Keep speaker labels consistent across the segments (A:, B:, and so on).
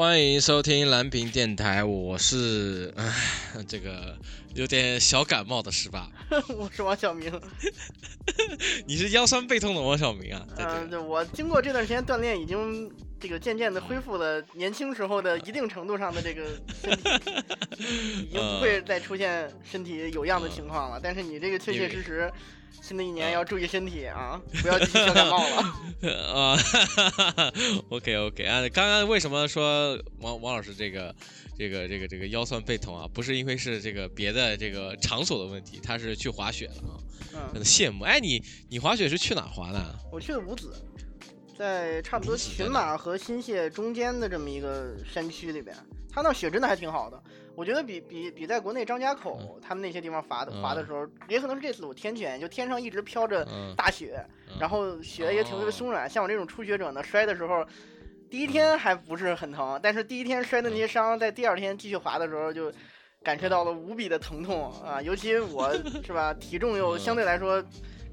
A: 欢迎收听蓝屏电台，我是唉，这个有点小感冒的是吧，
B: 我是王小明。
A: 你是腰酸背痛的王小明啊？
B: 嗯，对，我经过这段时间锻炼，已经这个渐渐的恢复了年轻时候的一定程度上的这个身体，已经不会再出现身体有恙的情况了。但是你这个确确实实。新的一年要注意身体啊，不要继续小感冒了。啊
A: ，OK OK 啊，刚刚为什么说王王老师这个这个这个这个腰酸背痛啊？不是因为是这个别的这个场所的问题，他是去滑雪了啊，真的羡慕。哎，你你滑雪是去哪滑的？
B: 我去的五子，在差不多群马和新泻中间的这么一个山区里边，它那雪真的还挺好的。我觉得比比比在国内张家口他们那些地方滑的滑的时候，也可能是这次我天选，就天上一直飘着大雪，然后雪也挺特别松软。像我这种初学者呢，摔的时候，第一天还不是很疼，但是第一天摔的那些伤，在第二天继续滑的时候就感觉到了无比的疼痛啊！尤其我 是吧，体重又相对来说。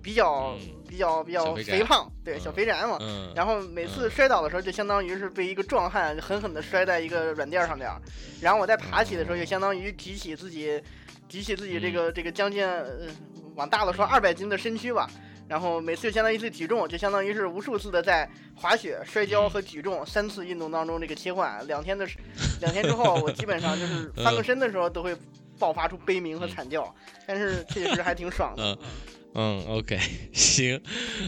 B: 比较比较比较肥胖，对小肥宅嘛，然后每次摔倒的时候，就相当于是被一个壮汉狠狠的摔在一个软垫上边儿，然后我在爬起的时候，就相当于举起自己，举起自己这个这个将近，往大了说二百斤的身躯吧，然后每次就相当于一次体重，就相当于是无数次的在滑雪、摔跤和举重三次运动当中这个切换，两天的两天之后，我基本上就是翻个身的时候都会爆发出悲鸣和惨叫，但是确实还挺爽的。
A: 嗯嗯，OK，行，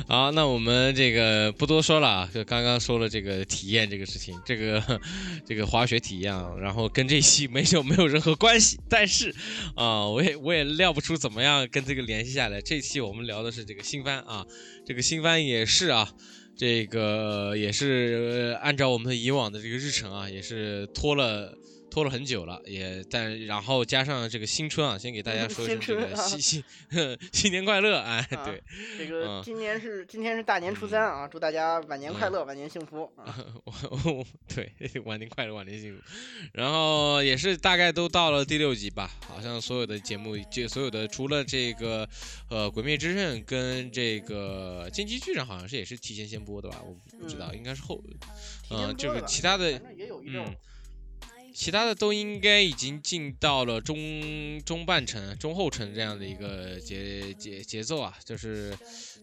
A: 好，那我们这个不多说了啊，就刚刚说了这个体验这个事情，这个这个滑雪体验，然后跟这期没有没有任何关系，但是啊，我也我也料不出怎么样跟这个联系下来。这期我们聊的是这个新番啊，这个新番也是啊，这个也是按照我们以往的这个日程啊，也是拖了。拖了很久了，也但然后加上这个新春啊，先给大家说一声这个新新新年快乐，哎，对，
B: 这个今年是今天是大年初三啊，祝大家晚年快乐，晚年幸福啊，我 我。
A: 对，晚年快乐，晚年幸福。然后也是大概都到了第六集吧，好像所有的节目，就所有的除了这个呃鬼灭之刃跟这个进击巨人，好像是也是提前先播的吧？我不知道，应该是后，嗯，就是其他的，嗯。其他的都应该已经进到了中中半程、中后程这样的一个节节节奏啊，就是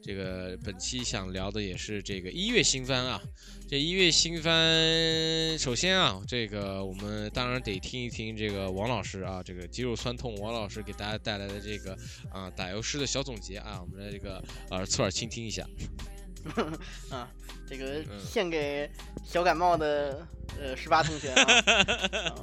A: 这个本期想聊的也是这个一月新番啊。这一月新番，首先啊，这个我们当然得听一听这个王老师啊，这个肌肉酸痛王老师给大家带来的这个啊打油诗的小总结啊，我们来这个耳侧耳倾听一下。
B: 啊，这个献给小感冒的呃十八同学 啊。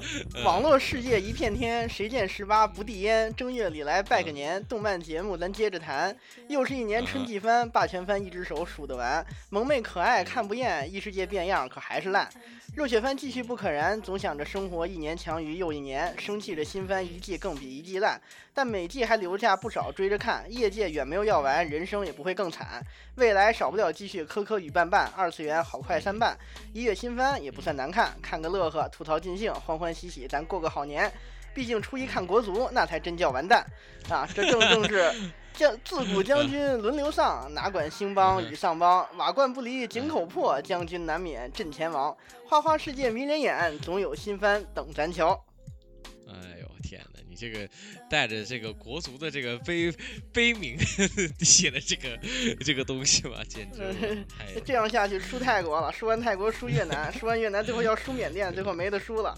B: 网络世界一片天，谁见十八不递烟？正月里来拜个年，动漫节目咱接着谈。又是一年春季番，霸权番一只手数得完。萌妹可爱看不厌，异世界变样可还是烂。热血番继续不可燃，总想着生活一年强于又一年，生气着新番一季更比一季烂，但每季还留下不少追着看。业界远没有要完，人生也不会更惨，未来少不了继续磕磕与绊绊，二次元好快三半，一月新番也不算难看，看个乐呵，吐槽尽兴，欢欢喜喜，咱过个好年。毕竟初一看国足，那才真叫完蛋啊！这正正是 将自古将军轮流丧，哪管兴邦与丧邦，瓦罐不离井口破，将军难免阵前亡。花花世界迷人眼，总有新番等咱瞧。
A: 哎呦！你这个带着这个国足的这个悲悲鸣写的这个这个东西吧，简直！
B: 这样下去输泰国了，输完泰国输越南，输完越南最后要输缅甸，最后没得输了。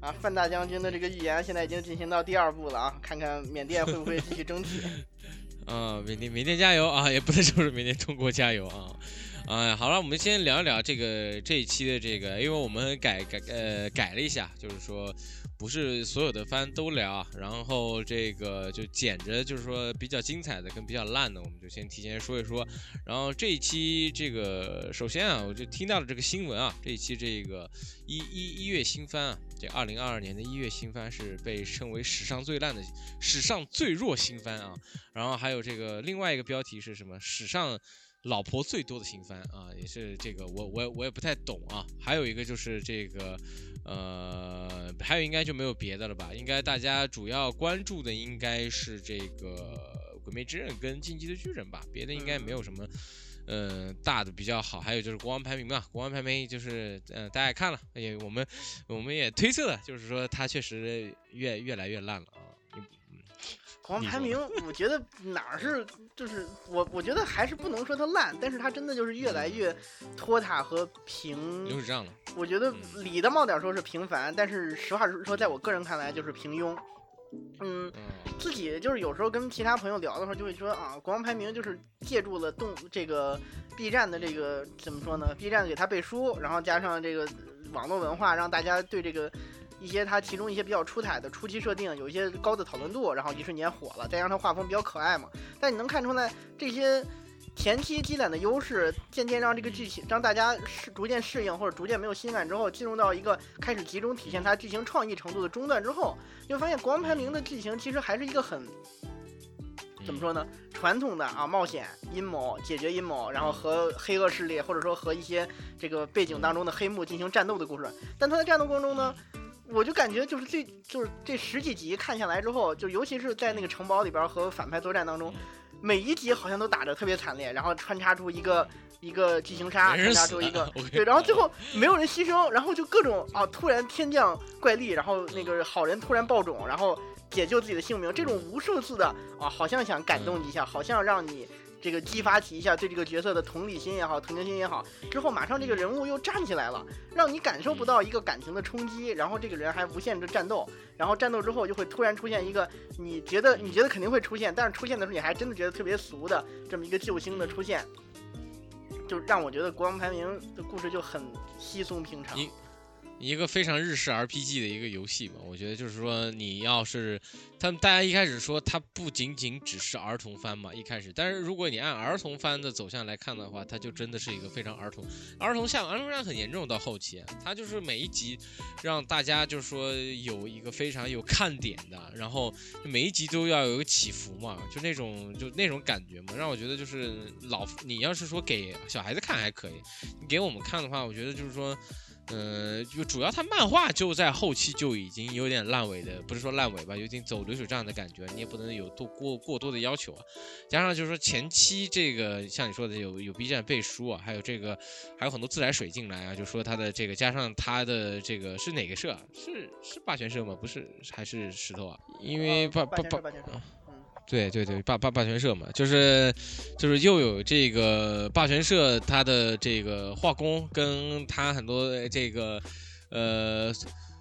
B: 啊，范大将军的这个预言现在已经进行到第二步了啊，看看缅甸会不会继续争取。
A: 啊，缅甸缅甸加油啊，也不能说是缅甸中国加油啊。啊，好了，我们先聊一聊这个这一期的这个，因为我们改改呃改了一下，就是说。不是所有的番都聊，然后这个就捡着，就是说比较精彩的跟比较烂的，我们就先提前说一说。然后这一期这个，首先啊，我就听到了这个新闻啊，这一期这个一一一月新番啊，这二零二二年的一月新番是被称为史上最烂的、史上最弱新番啊。然后还有这个另外一个标题是什么？史上老婆最多的新番啊，也是这个我我我也不太懂啊。还有一个就是这个。呃，还有应该就没有别的了吧？应该大家主要关注的应该是这个《鬼灭之刃》跟《进击的巨人》吧？别的应该没有什么，呃，大的比较好，还有就是国王排名嘛，国王排名就是嗯，大家看了，也我们我们也推测了，就是说他确实越越来越烂了啊。
B: 国王排名，我觉得哪儿是 就是我我觉得还是不能说它烂，但是它真的就是越来越拖沓和平
A: 流水账了。
B: 我觉得理的冒点说是平凡，但是实话实说，在我个人看来就是平庸。嗯，自己就是有时候跟其他朋友聊的时候，就会说啊，国王排名就是借助了动这个 B 站的这个怎么说呢？B 站给他背书，然后加上这个网络文化，让大家对这个一些它其中一些比较出彩的初期设定有一些高的讨论度，然后一瞬间火了，再加上它画风比较可爱嘛。但你能看出来这些。前期积攒的优势，渐渐让这个剧情让大家适逐渐适应，或者逐渐没有新感之后，进入到一个开始集中体现它剧情创意程度的中段之后，你会发现国王排名的剧情其实还是一个很怎么说呢？传统的啊，冒险、阴谋、解决阴谋，然后和黑恶势力或者说和一些这个背景当中的黑幕进行战斗的故事。但他在战斗过程中呢，我就感觉就是这就是这十几集看下来之后，就尤其是在那个城堡里边和反派作战当中。每一集好像都打得特别惨烈，然后穿插出一个一个剧情杀，穿插出一个对，然后最后没有人牺牲，然后就各种啊，突然天降怪力，然后那个好人突然爆种，然后解救自己的性命，这种无数次的啊，好像想感动你一下，好像让你。这个激发起一下对这个角色的同理心也好，同情心也好，之后马上这个人物又站起来了，让你感受不到一个感情的冲击，然后这个人还无限制战斗，然后战斗之后就会突然出现一个你觉得你觉得肯定会出现，但是出现的时候你还真的觉得特别俗的这么一个救星的出现，就让我觉得国王排名的故事就很稀松平常。
A: 一个非常日式 RPG 的一个游戏嘛，我觉得就是说，你要是他们大家一开始说它不仅仅只是儿童番嘛，一开始，但是如果你按儿童番的走向来看的话，它就真的是一个非常儿童儿童向，儿童向很严重。到后期，它就是每一集让大家就是说有一个非常有看点的，然后每一集都要有一个起伏嘛，就那种就那种感觉嘛，让我觉得就是老你要是说给小孩子看还可以，你给我们看的话，我觉得就是说。呃，就主要它漫画就在后期就已经有点烂尾的，不是说烂尾吧，有点走流水账的感觉，你也不能有多过过多的要求啊。加上就是说前期这个像你说的有有 B 站背书啊，还有这个还有很多自来水进来啊，就说他的这个加上他的这个是哪个社？是是霸权社吗？不是，还是石头啊？因为霸霸霸。对对对，霸霸霸权社嘛，就是就是又有这个霸权社，它的这个画工跟它很多这个呃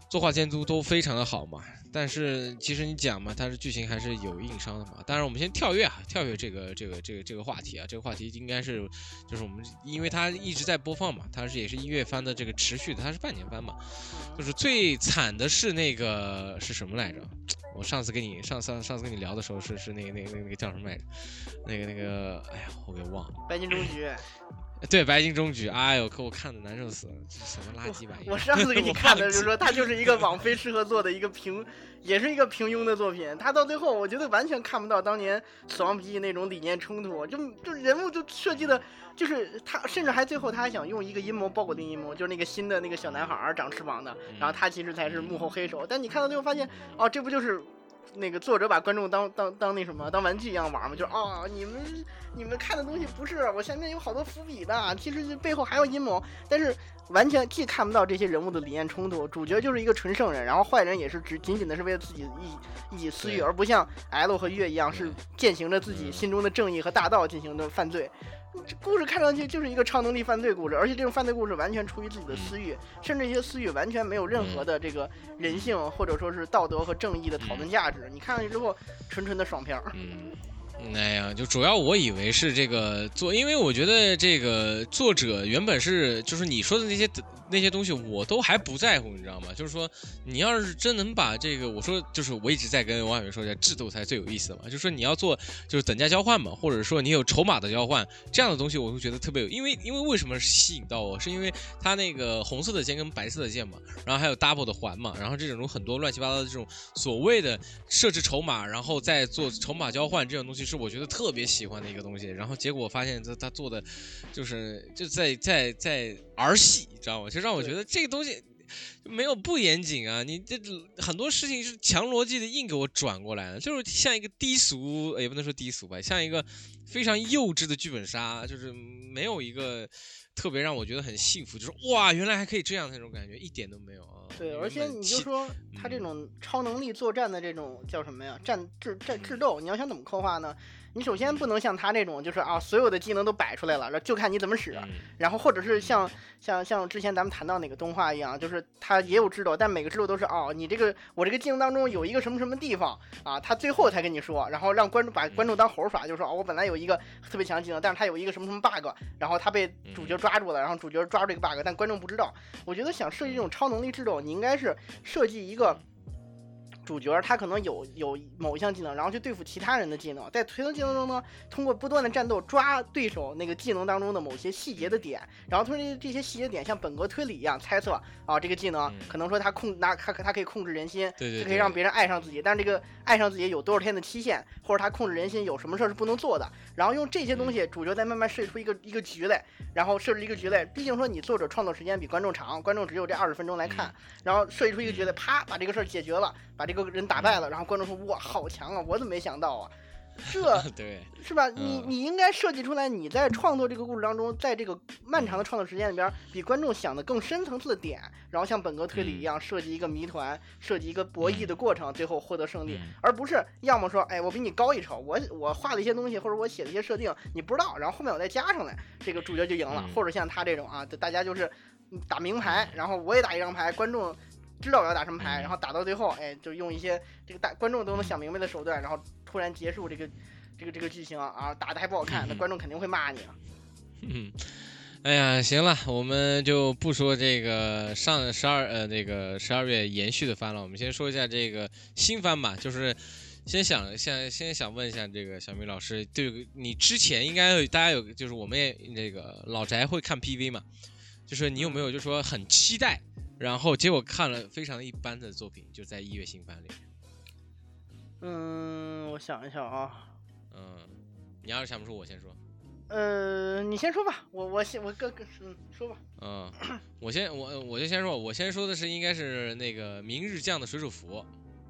A: 作画监督都非常的好嘛。但是其实你讲嘛，它是剧情还是有硬伤的嘛。当然我们先跳跃啊，跳跃这个这个这个这个话题啊，这个话题应该是就是我们因为它一直在播放嘛，它是也是音乐番的这个持续的，它是半年番嘛。就是最惨的是那个是什么来着？我上次跟你上上上次跟你聊的时候是是那个那个那个那个叫什么来着？那个那个哎呀，我给忘了。
B: 白金中局。
A: 对，白金终局。哎呦，可我看的难受死了，这什么垃圾玩意
B: 我上次给你看的就是说，它就是一个网飞适合做的一个平，也是一个平庸的作品。它到最后，我觉得完全看不到当年死亡笔记那种理念冲突，就就人物就设计的，就是他甚至还最后他还想用一个阴谋包裹定阴谋，就是那个新的那个小男孩长翅膀的，然后他其实才是幕后黑手。但你看到最后发现，哦，这不就是。那个作者把观众当当当那什么当玩具一样玩嘛，就是啊，你们你们看的东西不是我前面有好多伏笔的，其实背后还有阴谋，但是完全既看不到这些人物的理念冲突，主角就是一个纯圣人，然后坏人也是只仅仅的是为了自己一一己私欲，而不像 L 和月一样是践行着自己心中的正义和大道进行的犯罪。这故事看上去就是一个超能力犯罪故事，而且这种犯罪故事完全出于自己的私欲，甚至一些私欲完全没有任何的这个人性或者说是道德和正义的讨论价值。你看上去之后，纯纯的爽片儿。
A: 嗯，哎呀，就主要我以为是这个作，因为我觉得这个作者原本是就是你说的那些。那些东西我都还不在乎，你知道吗？就是说，你要是真能把这个，我说就是我一直在跟王远说，制度才最有意思的嘛。就是说你要做就是等价交换嘛，或者说你有筹码的交换这样的东西，我会觉得特别有。因为因为为什么吸引到我，是因为它那个红色的剑跟白色的剑嘛，然后还有 double 的环嘛，然后这种很多乱七八糟的这种所谓的设置筹码，然后再做筹码交换这种东西，是我觉得特别喜欢的一个东西。然后结果发现他他做的就是就在在在儿戏，你知道吗？就让我觉得这个东西，没有不严谨啊，你这很多事情是强逻辑的硬给我转过来的，就是像一个低俗，也不能说低俗吧，像一个非常幼稚的剧本杀，就是没有一个特别让我觉得很幸福，就是哇，原来还可以这样那种感觉，一点都没有啊。
B: 对，而且你就说他这种超能力作战的这种叫什么呀？战智战智斗，你要想怎么刻画呢？你首先不能像他那种，就是啊，所有的技能都摆出来了，然后就看你怎么使。然后或者是像像像之前咱们谈到哪个动画一样，就是他也有制斗，但每个制斗都是哦，你这个我这个技能当中有一个什么什么地方啊，他最后才跟你说，然后让观众把观众当猴耍，就是说哦，我本来有一个特别强技能，但是他有一个什么什么 bug，然后他被主角抓住了，然后主角抓住这个 bug，但观众不知道。我觉得想设计这种超能力制斗，你应该是设计一个。主角他可能有有某一项技能，然后去对付其他人的技能，在推动技能中呢，通过不断的战斗抓对手那个技能当中的某些细节的点，然后通过这些细节点像本格推理一样猜测啊，这个技能可能说他控拿他他可以控制人心，
A: 对对，
B: 可以让别人爱上自己，但是这个爱上自己有多少天的期限，或者他控制人心有什么事儿是不能做的，然后用这些东西，主角再慢慢设计出一个一个局来，然后设置一个局来，毕竟说你作者创作时间比观众长，观众只有这二十分钟来看，然后设计出一个局来，啪把这个事儿解决了，把这个人打败了，然后。观众说：“哇，好强啊！我怎么没想到啊？这
A: 对
B: 是吧？你你应该设计出来，你在创作这个故事当中，在这个漫长的创作时间里边，比观众想的更深层次的点，然后像本格推理一样设计一个谜团，设计一个博弈的过程，最后获得胜利，而不是要么说，哎，我比你高一筹，我我画的一些东西或者我写的一些设定你不知道，然后后面我再加上来，这个主角就赢了，或者像他这种啊，大家就是打明牌，然后我也打一张牌，观众。”知道我要打什么牌，然后打到最后，哎，就用一些这个大观众都能想明白的手段，然后突然结束这个这个这个剧情啊，打的还不好看，那观众肯定会骂你。
A: 嗯，哎呀，行了，我们就不说这个上十二呃那个十二月延续的番了，我们先说一下这个新番吧。就是先想先先想问一下这个小米老师，对你之前应该大家有就是我们也这个老宅会看 PV 嘛，就是你有没有就说很期待？然后结果看了非常一般的作品，就在一月新番里。
B: 嗯，我想一想啊。
A: 嗯，你要是想不出，我先说。
B: 呃，你先说吧，我我先我各个嗯说吧。
A: 嗯，我先我我就先说，我先说的是应该是那个明日酱的水手服。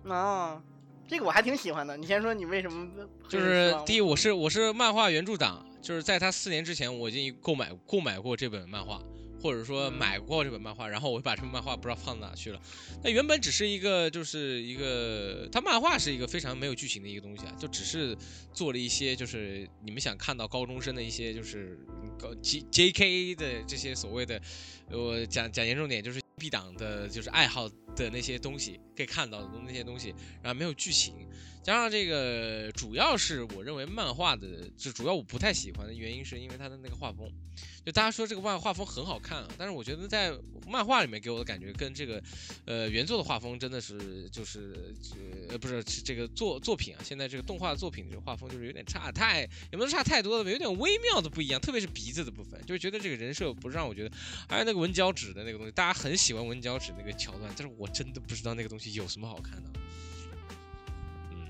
B: 啊，这个我还挺喜欢的。你先说你为什么？
A: 就是第一，我是我是漫画原著党，就是在他四年之前，我已经购买购买过这本漫画。或者说买过这本漫画，然后我把这本漫画不知道放哪去了。那原本只是一个，就是一个，它漫画是一个非常没有剧情的一个东西啊，就只是做了一些，就是你们想看到高中生的一些，就是高 J J K 的这些所谓的，我讲讲严重点，就是 B 档的，就是爱好的那些东西，可以看到的那些东西，然后没有剧情。加上这个，主要是我认为漫画的，就主要我不太喜欢的原因，是因为它的那个画风。就大家说这个漫画风很好看啊，但是我觉得在漫画里面给我的感觉跟这个，呃，原作的画风真的是就是呃不是这个作作品啊，现在这个动画作品这个画风就是有点差太，也不能差太多的，有点微妙的不一样，特别是鼻子的部分，就是觉得这个人设不是让我觉得，还有那个纹脚趾的那个东西，大家很喜欢纹脚趾那个桥段，但是我真的不知道那个东西有什么好看的。
B: 嗯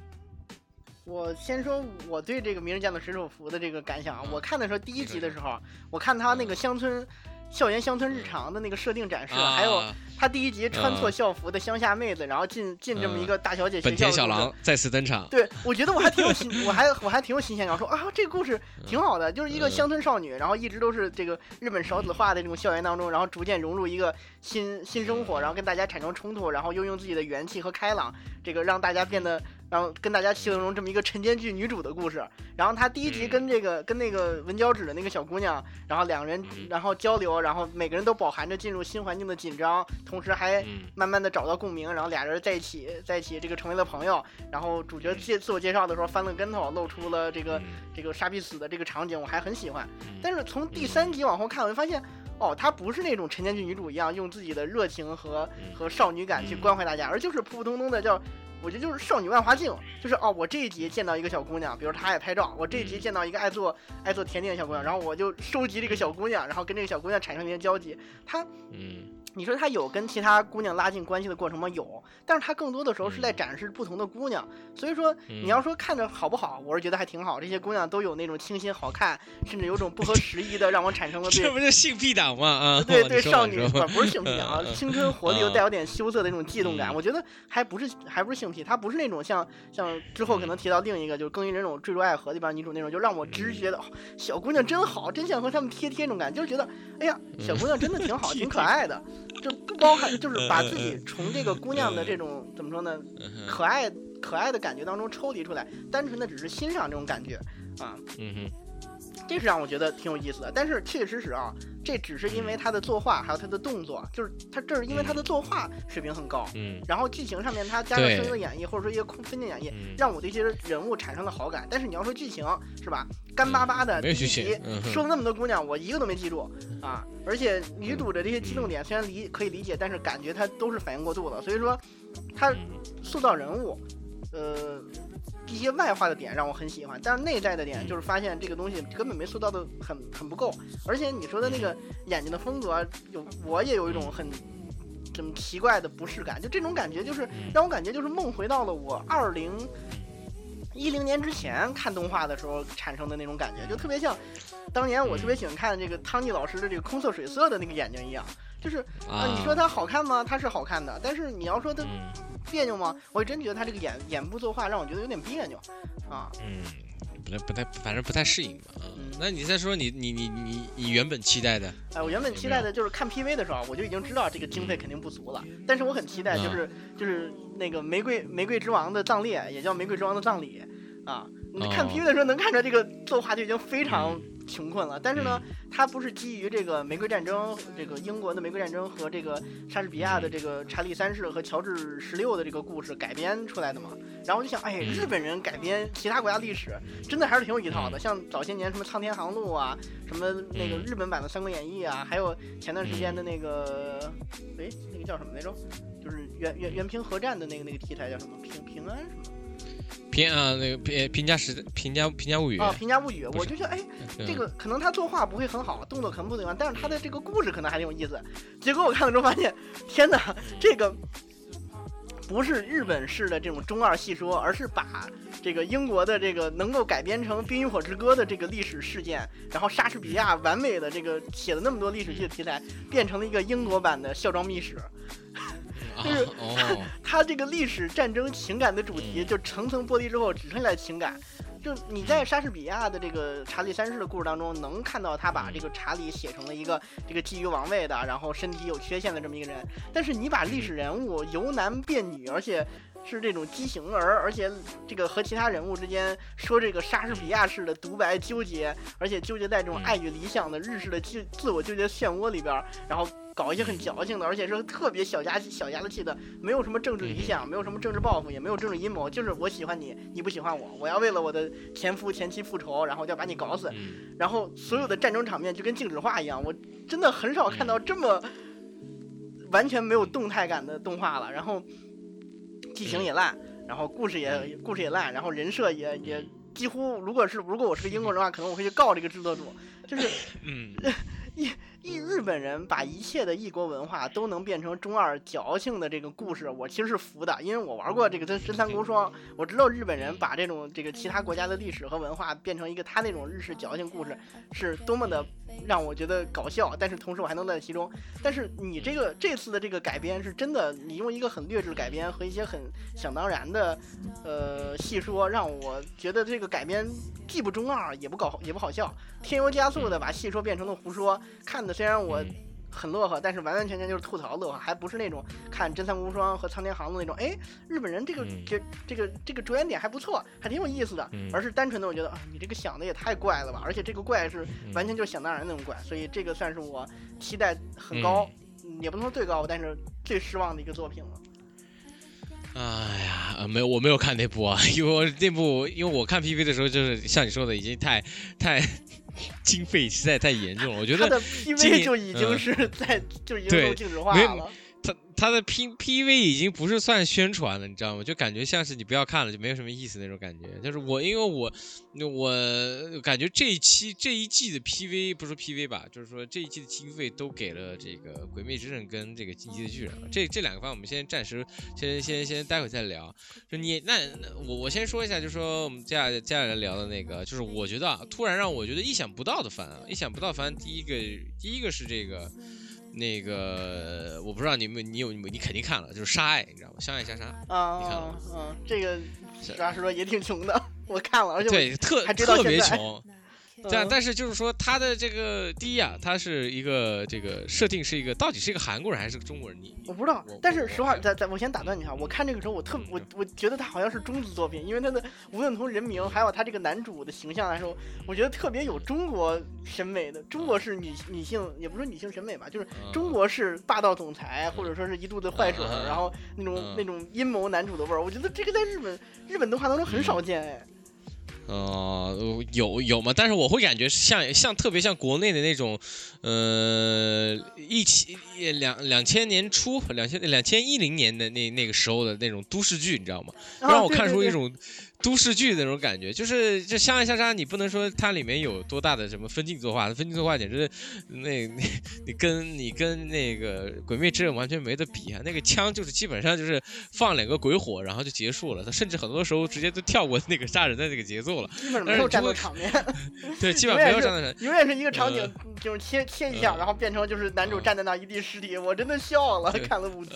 B: 我先说我对这个《名人降的水手服》的这个感想啊，我看的时候第一集的时候，我看他那个乡村。校园乡村日常的那个设定展示，还有他第一集穿错校服的乡下妹子，然后进进这么一个大小姐学校。
A: 本田小狼再次登场。
B: 对，我觉得我还挺有新，我还我还挺有新鲜感，说啊，这个故事挺好的，就是一个乡村少女，然后一直都是这个日本少子化的这种校园当中，然后逐渐融入一个新新生活，然后跟大家产生冲突，然后又用自己的元气和开朗，这个让大家变得。然后跟大家形容这么一个晨间剧女主的故事。然后她第一集跟这个跟那个纹脚趾的那个小姑娘，然后两人然后交流，然后每个人都饱含着进入新环境的紧张，同时还慢慢的找到共鸣，然后俩人在一起在一起这个成为了朋友。然后主角介自我介绍的时候翻了跟头，露出了这个这个杀必死的这个场景，我还很喜欢。但是从第三集往后看，我就发现，哦，她不是那种晨间剧女主一样用自己的热情和和少女感去关怀大家，而就是普普通通的叫。我觉得就是少女万花镜，就是哦，我这一集见到一个小姑娘，比如她爱拍照，我这一集见到一个爱做爱做甜点的小姑娘，然后我就收集这个小姑娘，然后跟这个小姑娘产生一些交集。她，
A: 嗯，
B: 你说她有跟其他姑娘拉近关系的过程吗？有，但是她更多的时候是在展示不同的姑娘。所以说，你要说看着好不好，我是觉得还挺好。这些姑娘都有那种清新好看，甚至有种不合时宜的，让我产生了
A: 这不就性癖党吗？啊，
B: 对 对，少女不不是性癖啊，青春活力又带有点羞涩的那种悸动感，我觉得还不是还不是性癖，他不是那种像像之后可能提到另一个就是《更衣人种坠入爱河》里边女主那种，就让我直觉的小姑娘真好，真想和他们贴贴那种感觉，就是觉得哎呀，小姑娘真的挺好，挺可爱的。就不包含，就是把自己从这个姑娘的这种怎么说呢，可爱可爱的感觉当中抽离出来，单纯的只是欣赏这种感觉啊。
A: 嗯哼。
B: 这是让我觉得挺有意思的，但是确确实实啊，这只是因为他的作画还有他的动作，就是他这是因为他的作画水平很高，
A: 嗯，
B: 然后剧情上面他加上声音的演绎或者说一些分镜演绎，让我对这些人物产生了好感。但是你要说剧情是吧，干巴巴的，第一集说了那么多姑娘，我一个都没记住啊，而且女主的这些激动点虽然理可以理解，但是感觉她都是反应过度了，所以说她塑造人物，呃。一些外化的点让我很喜欢，但是内在的点就是发现这个东西根本没塑造的很很不够，而且你说的那个眼睛的风格，有我也有一种很怎么奇怪的不适感，就这种感觉就是让我感觉就是梦回到了我二零一零年之前看动画的时候产生的那种感觉，就特别像当年我特别喜欢看这个汤尼老师的这个空色水色的那个眼睛一样，就是啊，你说它好看吗？它是好看的，但是你要说它。别扭吗？我真觉得它这个眼眼部作画让我觉得有点别扭，啊，
A: 嗯，不太不太，反正不太适应吧。嗯，那你再说你你你你你原本期待的？
B: 哎，我原本期待的就是看 PV 的时候，我就已经知道这个经费肯定不足了。但是我很期待，就是就是那个玫瑰玫瑰之王的葬列，也叫玫瑰之王的葬礼，啊，你看 PV 的时候能看出来这个作画就已经非常。穷困了，但是呢，它不是基于这个玫瑰战争，这个英国的玫瑰战争和这个莎士比亚的这个查理三世和乔治十六的这个故事改编出来的嘛？然后我就想，哎，日本人改编其他国家历史，真的还是挺有一套的。像早些年什么《苍天航路》啊，什么那个日本版的《三国演义》啊，还有前段时间的那个，哎，那个叫什么来着？就是原原原平和战的那个那个题材叫什么？平平安什么？
A: 平啊，那个评评价时评价评价物语
B: 啊，评价物语，我就觉得哎，这个可能他作画不会很好，动作可能不怎么样，但是他的这个故事可能还挺有意思。结果我看了之后发现，天哪，这个不是日本式的这种中二戏说，而是把这个英国的这个能够改编成《冰与火之歌》的这个历史事件，然后莎士比亚完美的这个写了那么多历史剧的题材，变成了一个英国版的孝庄秘史。就是他 他这个历史战争情感的主题，就层层剥离之后，只剩下情感。就你在莎士比亚的这个查理三世的故事当中，能看到他把这个查理写成了一个这个觊觎王位的，然后身体有缺陷的这么一个人。但是你把历史人物由男变女，而且是这种畸形儿，而且这个和其他人物之间说这个莎士比亚式的独白纠结，而且纠结在这种爱与理想的日式的自自我纠结漩涡里边，然后。搞一些很矫情的，而且是特别小家小家子气的，没有什么政治理想，没有什么政治抱负，也没有政治阴谋，就是我喜欢你，你不喜欢我，我要为了我的前夫前妻复仇，然后就要把你搞死，然后所有的战争场面就跟静止画一样，我真的很少看到这么完全没有动态感的动画了。然后剧情也烂，然后故事也故事也烂，然后人设也也几乎，如果是如果我是个英国人的话，可能我会去告这个制作组，就是嗯 一。一日本人把一切的异国文化都能变成中二矫情的这个故事，我其实是服的，因为我玩过这个《真真三国双》，我知道日本人把这种这个其他国家的历史和文化变成一个他那种日式矫情故事，是多么的让我觉得搞笑，但是同时我还能乐在其中。但是你这个这次的这个改编是真的，你用一个很劣质的改编和一些很想当然的呃戏说，让我觉得这个改编既不中二，也不搞也不好笑，添油加醋的把戏说变成了胡说，看的。虽然我很乐呵，但是完完全全就是吐槽乐呵，还不是那种看《真三国无双》和《苍天航的》那种。哎，日本人这个这这个这个着眼点还不错，还挺有意思的。而是单纯的，我觉得啊，你这个想的也太怪了吧！而且这个怪是完全就是想当然那种怪，所以这个算是我期待很高，也不能说最高，但是最失望的一个作品了。
A: 哎呀，没有，我没有看那部啊，因为我那部，因为我看 PV 的时候，就是像你说的，已经太太。经费实在太严重了，我觉得他
B: 的 PV 就已经是在就已经都静止化了。
A: 他的 P P V 已经不是算宣传了，你知道吗？就感觉像是你不要看了，就没有什么意思那种感觉。就是我，因为我我感觉这一期这一季的 P V 不是 P V 吧，就是说这一季的经费都给了这个《鬼灭之刃》跟这个《进击的巨人》。这这两个方，我们先暂时先先先待会再聊。就你那我我先说一下，就是说我们接下接下来聊的那个，就是我觉得突然让我觉得意想不到的番啊，意想不到番，第一个第一个是这个。那个我不知道你们你有你肯定看了，就是《杀爱》，你知道吗？《相爱相杀》
B: 啊，你看了？嗯，这个实话实说也挺穷的，我看了，而且
A: 对特特别穷。但但是就是说他的这个第一啊，他是一个这个设定是一个到底是一个韩国人还是个中国人？你
B: 我不知道。但是实话，在在我先打断你一下，我看这个时候我特我我觉得他好像是中资作品，因为他的无论从人名还有他这个男主的形象来说，我觉得特别有中国审美的中国式女女性，也不是女性审美吧，就是中国式霸道总裁或者说是一肚子坏水，然后那种那种阴谋男主的味儿。我觉得这个在日本日本动画当中很少见哎。
A: 呃，有有嘛？但是我会感觉像像特别像国内的那种，呃，一七两两千年初，两千两千一零年的那那个时候的那种都市剧，你知道吗？让我看出一种。都市剧那种感觉，就是就相爱相杀，你不能说它里面有多大的什么分镜作画，分镜作画简直那那你跟你跟那个《鬼灭之刃》完全没得比啊！那个枪就是基本上就是放两个鬼火，然后就结束了。他甚至很多时候直接都跳过那个杀人的那个节奏了，
B: 基本没有战斗场面。
A: 对，基本没有战斗场面，
B: 永远是一个场景，就是切切一下，然后变成就是男主站在那一地尸体，我真的笑了，看了五集。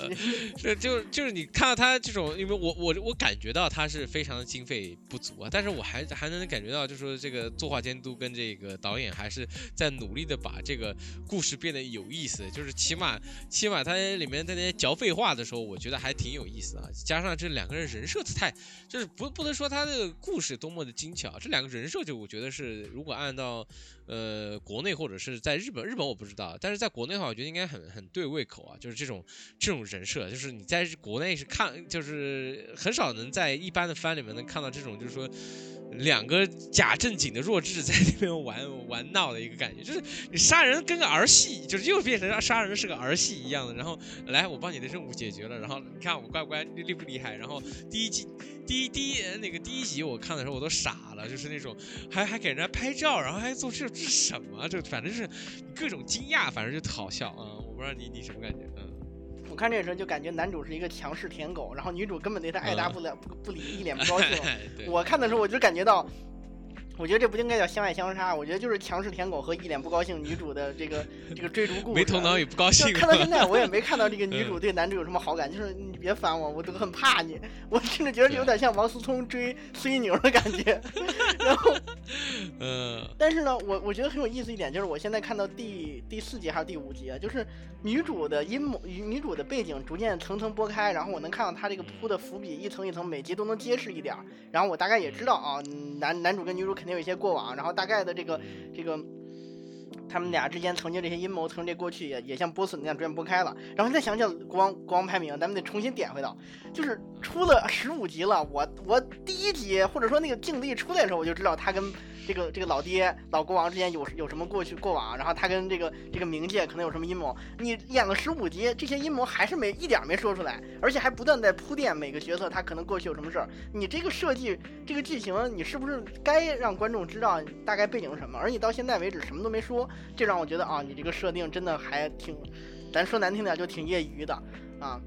A: 是就就是你看到他这种，因为我我我感觉到他是非常的经费。不足啊，但是我还还能感觉到，就是说这个作画监督跟这个导演还是在努力的把这个故事变得有意思，就是起码起码他里面在那些嚼废话的时候，我觉得还挺有意思啊。加上这两个人人设太，就是不不能说他的故事多么的精巧，这两个人设就我觉得是如果按照。呃，国内或者是在日本，日本我不知道，但是在国内的话，我觉得应该很很对胃口啊。就是这种这种人设，就是你在国内是看，就是很少能在一般的番里面能看到这种，就是说两个假正经的弱智在那边玩玩闹的一个感觉，就是你杀人跟个儿戏，就是又变成杀人是个儿戏一样的。然后来，我帮你的任务解决了，然后你看我乖不乖，厉不厉害？然后第一集。第一第一那个第一集我看的时候我都傻了，就是那种还还给人家拍照，然后还做这这是什么？就反正是各种惊讶，反正就好笑啊！我不知道你你什么感觉？嗯，
B: 我看这个时候就感觉男主是一个强势舔狗，然后女主根本对他爱答不了不不理，一脸不高兴。我看的时候我就感觉到。我觉得这不应该叫相爱相杀，我觉得就是强势舔狗和一脸不高兴女主的这个 这个追逐故事。
A: 没头脑也不高兴。
B: 看到现在我也没看到这个女主对男主有什么好感，就是你别烦我，我都很怕你。我甚至觉得有点像王思聪追孙一牛的感觉。然后，
A: 嗯。
B: 但是呢，我我觉得很有意思一点就是，我现在看到第第四集还是第五集啊，就是女主的阴谋与，女主的背景逐渐层层剥开，然后我能看到她这个铺的伏笔一层一层，每集都能揭示一点。然后我大概也知道啊，男男主跟女主肯定。有一些过往，然后大概的这个这个，他们俩之间曾经这些阴谋，曾经这过去也也像剥笋那样逐渐剥开了。然后再想想国王国王排名，咱们得重新点回到，就是出了十五集了，我我第一集或者说那个镜力出来的时候，我就知道他跟。这个这个老爹老国王之间有有什么过去过往，然后他跟这个这个冥界可能有什么阴谋？你演了十五集，这些阴谋还是没一点没说出来，而且还不断在铺垫每个角色他可能过去有什么事儿。你这个设计这个剧情，你是不是该让观众知道大概背景是什么？而你到现在为止什么都没说，这让我觉得啊，你这个设定真的还挺，咱说难听点就挺业余的啊。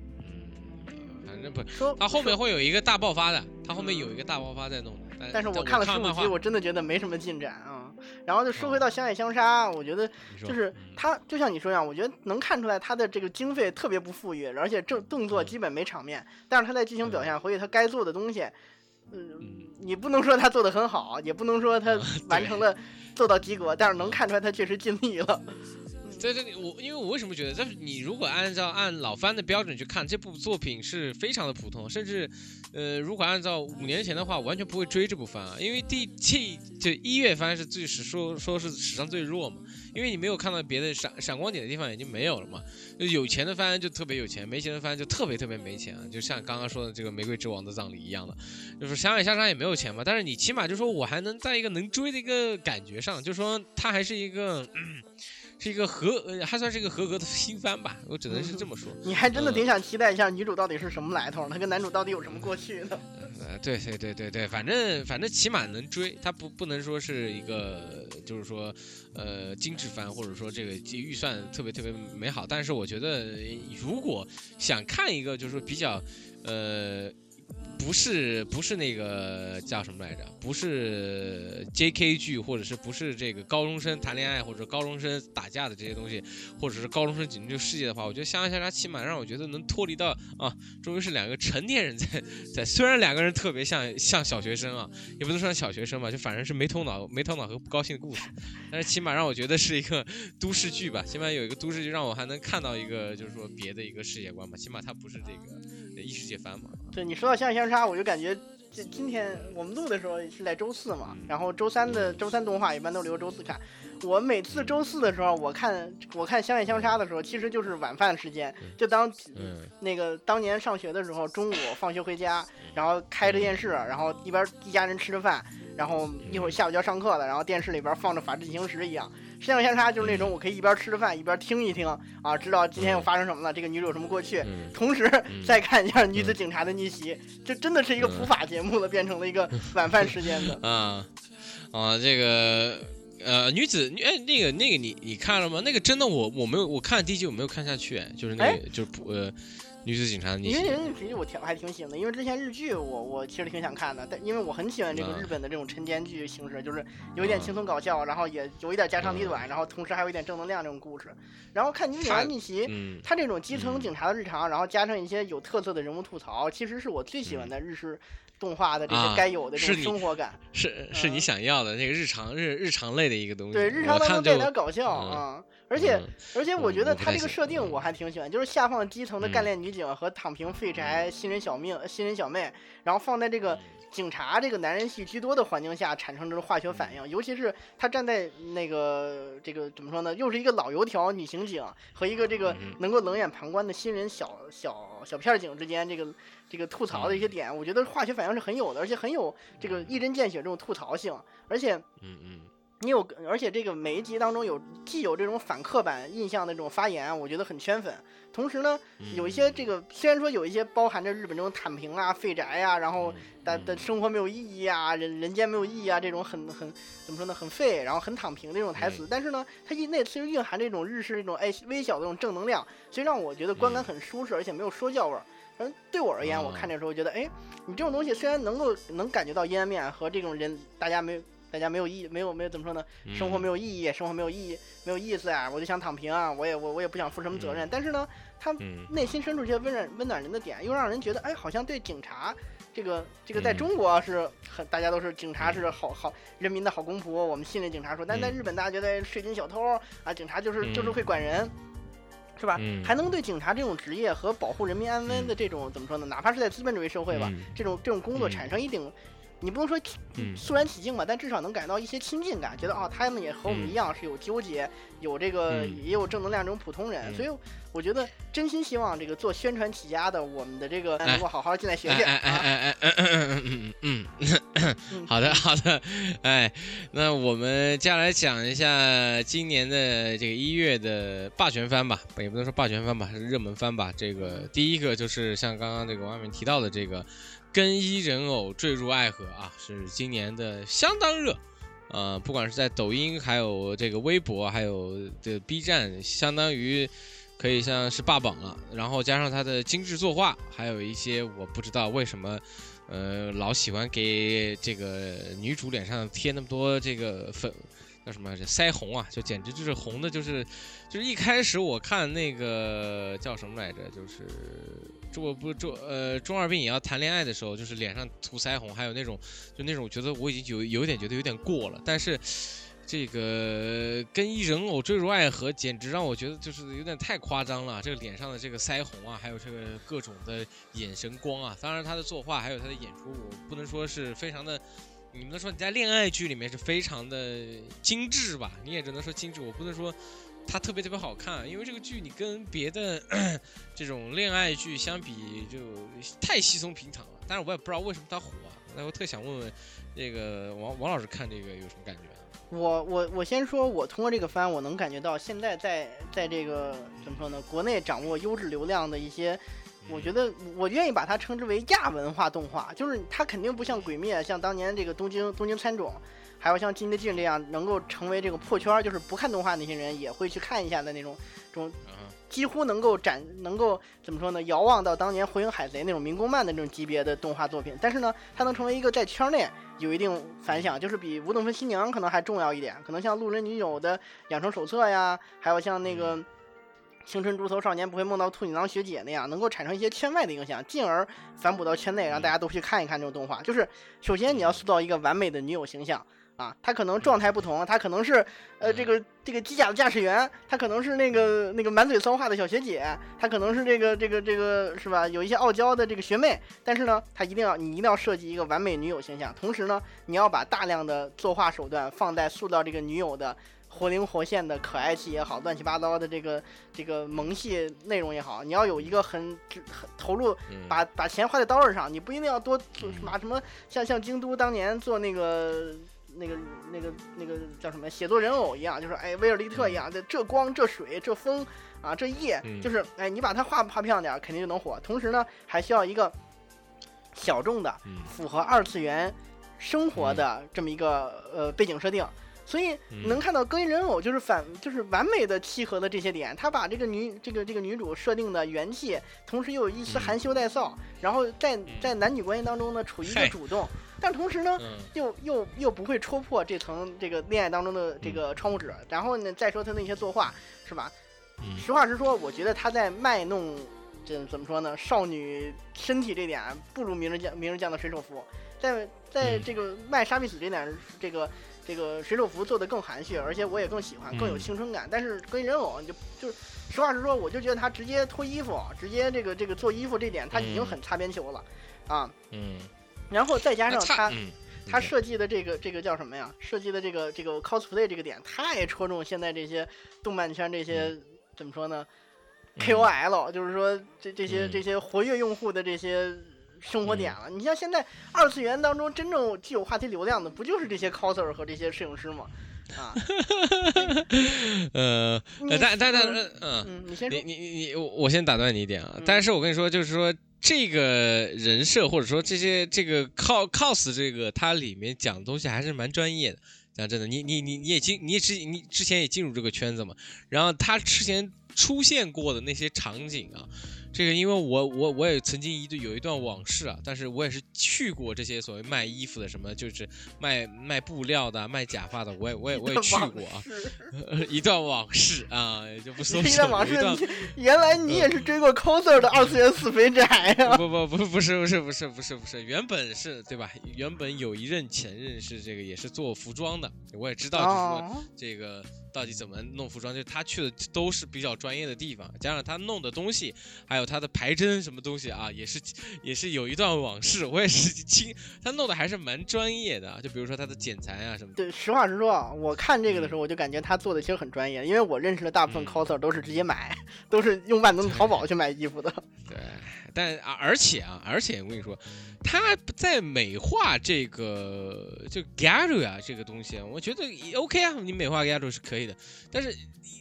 A: 嗯，反正不说，他后面会有一个大爆发的，他后面有一个大爆发在弄。
B: 但是我看了十五集，我真的觉得没什么进展啊。然后就说回到相爱相杀，我觉得就是他就像你说一样，我觉得能看出来他的这个经费特别不富裕，而且这动作基本没场面。但是他在剧情表现，回去他该做的东西，嗯，你不能说他做的很好，也不能说他 完成了做到及格，但是能看出来他确实尽力了。
A: 对对，我因为我为什么觉得，但是你如果按照按老番的标准去看，这部作品是非常的普通，甚至，呃，如果按照五年前的话，完全不会追这部番啊，因为第这就一月番是最史说说是史上最弱嘛，因为你没有看到别的闪闪光点的地方已经没有了嘛，就有钱的番就特别有钱，没钱的番就特别特别没钱啊，就像刚刚说的这个玫瑰之王的葬礼一样的，就是相爱相杀也没有钱嘛，但是你起码就说我还能在一个能追的一个感觉上，就说他还是一个。是一个合，呃还算是一个合格的新番吧，我只能是这么说。
B: 你还真的
A: 嗯
B: 挺想期待一下女主到底是什么来头，她跟男主到底有什么过去呢？
A: 呃，对对对对对，反正反正起码能追，它不不能说是一个就是说呃精致番，或者说这个预算特别特别美好。但是我觉得如果想看一个就是说比较呃。不是不是那个叫什么来着？不是 J.K. 剧，或者是不是这个高中生谈恋爱或者高中生打架的这些东西，或者是高中生拯救世界的话，我觉得《相爱相杀》起码让我觉得能脱离到啊，终于是两个成年人在在，虽然两个人特别像像小学生啊，也不能说小学生吧，就反正是没头脑、没头脑和不高兴的故事，但是起码让我觉得是一个都市剧吧，起码有一个都市剧让我还能看到一个就是说别的一个世界观吧，起码它不是这个异世界番嘛。
B: 对你说到《相爱相杀》，我就感觉今今天我们录的时候是在周四嘛，然后周三的周三动画一般都留周四看。我每次周四的时候，我看我看《相爱相杀》的时候，其实就是晚饭时间，就当
A: 嗯
B: 那个当年上学的时候，中午放学回家，然后开着电视，然后一边一家人吃着饭，然后一会儿下午就要上课了，然后电视里边放着《法制进行时》一样。相爱相杀就是那种我可以一边吃着饭一边听一听啊，知道今天又发生什么了，这个女主有什么过去，
A: 嗯。
B: 同时再看一下女子警察的逆袭，这真的是一个普法节目了，变成了一个晚饭时间的。
A: 啊啊，这个呃女子女哎那个那个你你看了吗？那个真的我我没有我看第一集我没有看下去，哎就是那
B: 哎？
A: 个就是不呃女子警察的逆
B: 因为
A: 袭。
B: 人其实我挺我还挺喜欢的，因为之前日剧我我其实挺想看的，但因为我很喜欢这个
A: 嗯
B: 日本的这种晨间剧形式，就是有一点轻松搞笑，然后也有一点家长里短，然后同时还有一点正能量这种故事。然后看《女子警察逆袭》，
A: 嗯
B: 它这种基层
A: 嗯
B: 警察的日常，然后加上一些有特色的人物吐槽，其实是我最喜欢的日式动画的这些该有的这种生活感。
A: 是是你
B: 嗯
A: 想要的那个日常日日常类的一个东西。
B: 对，日常当中带点搞笑
A: 嗯
B: 啊，而且
A: 嗯
B: 而且我
A: 嗯
B: 觉得他这个设定
A: 嗯。
B: 我还挺喜欢，就是下放基层的干
A: 嗯。
B: 练女警和躺平废宅新人小命新人小妹，然后放在这个警察这个男人系居多的环境下产生这种化学反应，尤其是他站在那个这个怎么说呢，又是一个老油条女刑警和一个这个
A: 嗯。
B: 能够冷眼旁观的新人小小小片警之间这个这个吐槽的一些点，我觉得化学反应是很有的，而且很有这个一针见血这种吐槽性，而且。
A: 嗯嗯
B: 你有，而且这个每一集当中有既有这种反刻板印象的这种发言，我觉得很圈粉。同时呢，
A: 嗯
B: 有一些这个虽然说有一些包含着日本这种躺平啊、废宅啊，然后的
A: 嗯
B: 的生活没有意义啊、人人间没有意义啊这种很很怎么说呢，很废，然后很躺平的这种台
A: 嗯
B: 词，但是呢，它一内其实蕴含这种日式这种哎微小的这种正能量，所以让我觉得观感
A: 嗯
B: 很舒适，而且没有说教味儿。反正对我而言，我
A: 哦
B: 看这时候觉得，哎，你这种东西虽然能够能感觉到阴暗面和这种人大家没大家没有意没有没有怎么说呢？
A: 嗯
B: 生活没有意义，生活没有意义，没有意思啊！我就想躺平啊！我也我我也不想负什么责任。但是呢，他
A: 嗯
B: 内心深处这些温暖温暖人的点，又让人觉得，哎，好像对警察这个这个在
A: 嗯
B: 中国是很大家都是警察是好好人民的好公仆，我们信任警察说，但在
A: 嗯
B: 日本大家觉得税金小偷啊，警察就是就是
A: 嗯
B: 会管人。是吧？
A: 嗯
B: 还能对警察这种职业和保护人民安危的
A: 嗯
B: 这种、怎么说呢？哪怕是在资本主义社会吧，
A: 嗯
B: 这种这种工作
A: 嗯
B: 产生一定，你不能说
A: 嗯。
B: 肃然起敬吧，但至少能感到一些亲近感，觉得哦，他们也和我们
A: 嗯。
B: 一样是有纠结，有这个、
A: 嗯。
B: 也有正能量这种普通人，
A: 嗯。
B: 所以我觉得真心希望这个做宣传起家的我们的这个能够好好进来学学
A: 哎哎
B: 啊。
A: 哎哎哎嗯嗯嗯嗯嗯，
B: 嗯。
A: 好的好的，哎，那我们接下来讲一下今年的这个一月的霸权番吧，也不能说霸权番吧，是热门番吧。这个第一个就是像刚刚这个王面提到的这个《更衣人偶坠入爱河》啊，是今年的相当热。呃，不管是在抖音，还有这个微博，还有的 B 站，相当于可以像是霸榜了。然后加上它的精致作画，还有一些我不知道为什么，呃，老喜欢给这个女主脸上贴那么多这个粉。叫什么？腮红啊，就简直就是红的，就是就是一开始我看那个叫什么来着，就是中不中呃中二病也要谈恋爱的时候，就是脸上涂腮红，还有那种就那种觉得我已经有有点觉得有点过了，但是这个跟一人偶坠入爱河，简直让我觉得就是有点太夸张了。这个脸上的这个腮红啊，还有这个各种的眼神光啊，当然他的作画还有他的演出，我不能说是非常的。你们能说你在恋爱剧里面是非常的精致吧？你也只能说精致，我不能说它特别特别好看，因为这个剧你跟别的 这种恋爱剧相比就太稀松平常了。但是我也不知道为什么它火、啊，那我特想问问那个王王老师看这个有什么感觉？
B: 我我我先说，我通过这个番，我能感觉到现在在在这个怎么说呢？国内掌握优质流量的一些，我觉得我愿意把它称之为亚文化动画，就是它肯定不像《鬼灭》，像当年这个东京东京参种，还有像《金的镜》这样能够成为这个破圈，就是不看动画那些人也会去看一下的那种这种。几乎能够展，能够怎么说呢？遥望到当年《火影海贼》那种民工漫的那种级别的动画作品，但是呢，它能成为一个在圈内有一定反响，就是比《无等分新娘》可能还重要一点。可能像《路人女友》的养成手册呀，还有像那个《青春猪头少年不会梦到兔女郎学姐》那样，能够产生一些圈外的影响，进而反哺到圈内，让大家都去看一看这种动画。就是首先你要塑造一个完美的女友形象。啊，他可能状态不同，他可能是，呃，这个这个机甲的驾驶员，他可能是那个那个满嘴骚话的小学姐，他可能是这个这个这个是吧？有一些傲娇的这个学妹，但是呢，他一定要你一定要设计一个完美女友形象，同时呢，你要把大量的作画手段放在塑造这个女友的活灵活现的可爱气也好，乱七八糟的这个这个萌系内容也好，你要有一个很很投入，把把钱花在刀刃上，你不一定要多做什么什么，像像京都当年做那个。那个、那个、那个叫什么？写作人偶一样，就是哎，威尔利特一样，这这光、这水、这风啊，这夜，就是哎，你把它画画漂亮点，肯定就能火。同时呢，还需要一个小众的、符合二次元生活的这么一个呃背景设定。所以能看到歌音人偶就是反，就是完美的契合的这些点。他把这个女这个这个女主设定的元气，同时又有一丝含羞带臊，然后在在男女关系当中呢，处于一个主动。但同时呢，又又又不会戳破这层这个恋爱当中的这个窗户纸。然后呢，再说他那些作画，是吧？实话实说，我觉得他在卖弄这怎么说呢？少女身体这点不如明日将明日将的水手服，在在这个卖沙皮子这点，这个这个水手服做的更含蓄，而且我也更喜欢，更有青春感。但是跟人偶，你就就实话实说，我就觉得他直接脱衣服，直接这个这个做衣服这点，他已经很擦边球了，啊，嗯。然后再加上他，他设计的这个这个叫什么呀？设计的这个这个 cosplay 这个点太戳中现在这些动漫圈这些怎么说呢？KOL 就是说这这些这些活跃用户的这些生活点了。你像现在二次元当中真正具有话题流量的，不就是这些 coser 和这些摄影师吗？啊，
A: 呃，但但但嗯，
B: 你先
A: 你你你我我先打断你一点啊！但是我跟你说，就是说。这个人设或者说这些这个 cos cos 这个它里面讲的东西还是蛮专业的。讲真的，你你你你也进你也之你之前也进入这个圈子嘛，然后他之前出现过的那些场景啊。这个，因为我我我也曾经一度有一段往事啊，但是我也是去过这些所谓卖衣服的，什么就是卖卖布料的、卖假发的，我也我也我也去过啊，一段往事啊，就不说
B: 一段往事。原来你也是追过 coser 的二次元死肥宅呀？
A: 不不不不是不是不是不是不是，原本是对吧？原本有一任前任是这个也是做服装的，我也知道就是说这个。到底怎么弄服装？就是他去的都是比较专业的地方，加上他弄的东西，还有他的排针什么东西啊，也是也是有一段往事。我也是亲，他弄的还是蛮专业的。就比如说他的剪裁啊什么。
B: 对，实话实说啊，我看这个的时候，我就感觉他做的其实很专业，因为我认识的大部分 coser 都是直接买，都是用万能淘宝去买衣服的。
A: 但啊，而且啊，而且我跟你说，他在美化这个就 g a r u 啊这个东西，我觉得 OK 啊，你美化 g a r u 是可以的。但是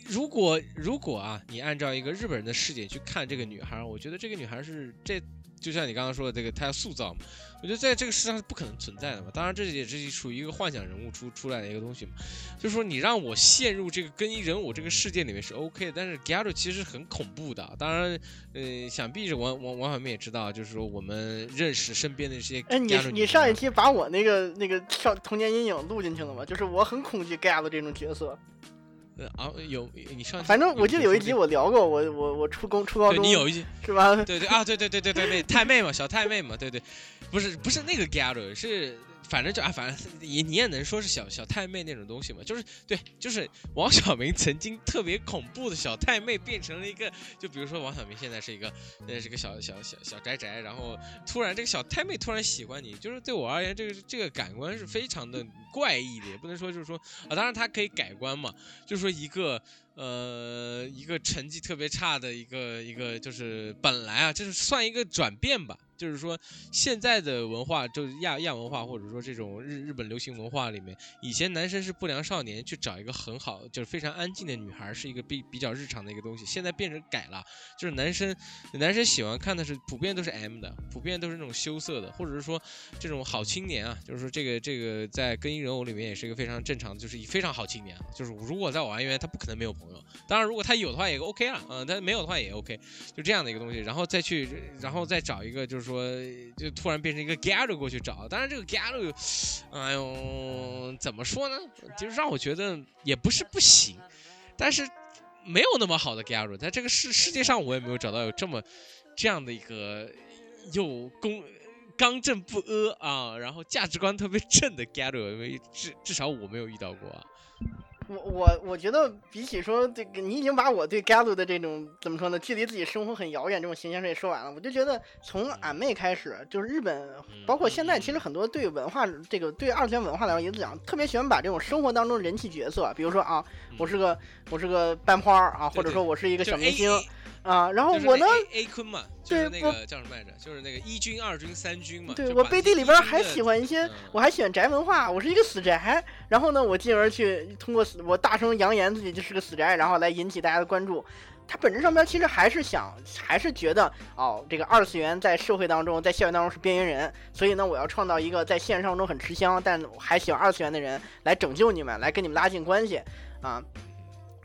A: 如果如果啊，你按照一个日本人的视点去看这个女孩，我觉得这个女孩是这。就像你刚刚说的这个，他要塑造嘛，我觉得在这个世上是不可能存在的嘛。当然，这也是属于一个幻想人物出出来的一个东西嘛。就是说，你让我陷入这个更衣人偶这个世界里面是 OK 的，但是 g a r o 其实很恐怖的。当然，呃，想必是王王王小明也知道，就是说我们认识身边的这些。哎，
B: 你你上一期把我那个那个少童年阴影录进去了吗？就是我很恐惧 g a r o 这种角色。
A: 呃啊有你上，
B: 反正我记得有一集我聊过，我我我初中初高中，
A: 你有一集
B: 是吧？
A: 对对啊对对对对对对太妹嘛小太妹嘛对对，不是不是那个 Garo 是。反正就啊，反正你你也能说是小小太妹那种东西嘛，就是对，就是王小明曾经特别恐怖的小太妹变成了一个，就比如说王小明现在是一个，呃，是个小小小小宅宅，然后突然这个小太妹突然喜欢你，就是对我而言，这个这个感官是非常的怪异的，也不能说就是说啊，当然他可以改观嘛，就是说一个呃，一个成绩特别差的一个一个，就是本来啊，这是算一个转变吧。就是说，现在的文化就亚亚文化，或者说这种日日本流行文化里面，以前男生是不良少年，去找一个很好，就是非常安静的女孩，是一个比比较日常的一个东西。现在变成改了，就是男生男生喜欢看的是普遍都是 M 的，普遍都是那种羞涩的，或者是说这种好青年啊，就是说这个这个在更衣人偶里面也是一个非常正常的，就是非常好青年啊。就是如果在我玩园，他不可能没有朋友。当然，如果他有的话也 OK 啊，嗯，他没有的话也 OK，就这样的一个东西。然后再去，然后再找一个，就是说。就突然变成一个 Garo 过去找，当然这个 Garo，哎呦，怎么说呢？就是让我觉得也不是不行，但是没有那么好的 Garo，在这个世世界上我也没有找到有这么这样的一个又公刚正不阿啊，然后价值观特别正的 Garo，至至少我没有遇到过。啊。
B: 我我我觉得比起说这个，你已经把我对 Galo 的这种怎么说呢，距离自己生活很遥远这种形象也说完了。我就觉得从俺妹开始，就是日本，包括现在，其实很多对文化这个对二次元文化来说也是讲，特别喜欢把这种生活当中人气角色，比如说啊，我是个我是个班花啊，或者说我是一个小明星。啊，然后我呢
A: ？A 坤嘛，就是那个叫什么来着？就是那个一军、二军、三军嘛。
B: 对我背地里边还喜欢一些，我还喜欢宅文化，我是一个死宅。然后呢，我进而去通过我大声扬言自己就是个死宅，然后来引起大家的关注。他本质上边其实还是想，还是觉得哦，这个二次元在社会当中，在校园当中是边缘人，所以呢，我要创造一个在现实生活中很吃香，但还喜欢二次元的人来拯救你们，来跟你们拉近关系啊。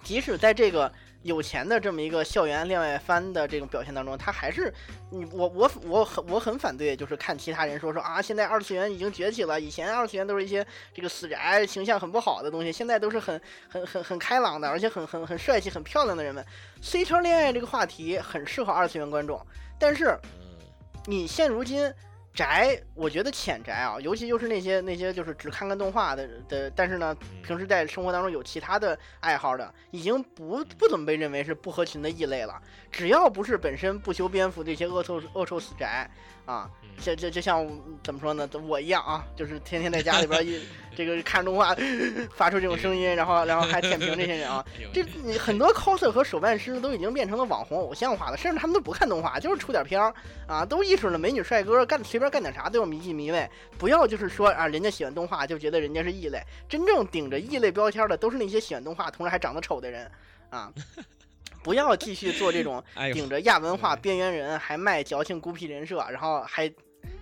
B: 即使在这个。有钱的这么一个校园恋爱番的这种表现当中，他还是你我我我很我很反对，就是看其他人说说啊，现在二次元已经崛起了，以前二次元都是一些这个死宅形象很不好的东西，现在都是很很很很开朗的，而且很很很帅气、很漂亮的人们。C 圈恋爱这个话题很适合二次元观众，但是你现如今。宅，我觉得浅宅啊，尤其就是那些那些就是只看看动画的的，但是呢，平时在生活当中有其他的爱好的，已经不不怎么被认为是不合群的异类了。只要不是本身不修边幅这些恶臭恶臭死宅啊。就就就像怎么说呢，我一样啊，就是天天在家里边一 这个看动画，发出这种声音，然后然后还点评这些人啊，这你很多 coser 和手办师都已经变成了网红偶像化了，甚至他们都不看动画，就是出点片儿啊，都意识了美女帅哥干随便干点啥都要迷弟迷妹，不要就是说啊，人家喜欢动画就觉得人家是异类，真正顶着异类标签的都是那些喜欢动画同时还长得丑的人啊。不要继续做这种顶着亚文化边缘人还卖矫情孤僻人设，然后还。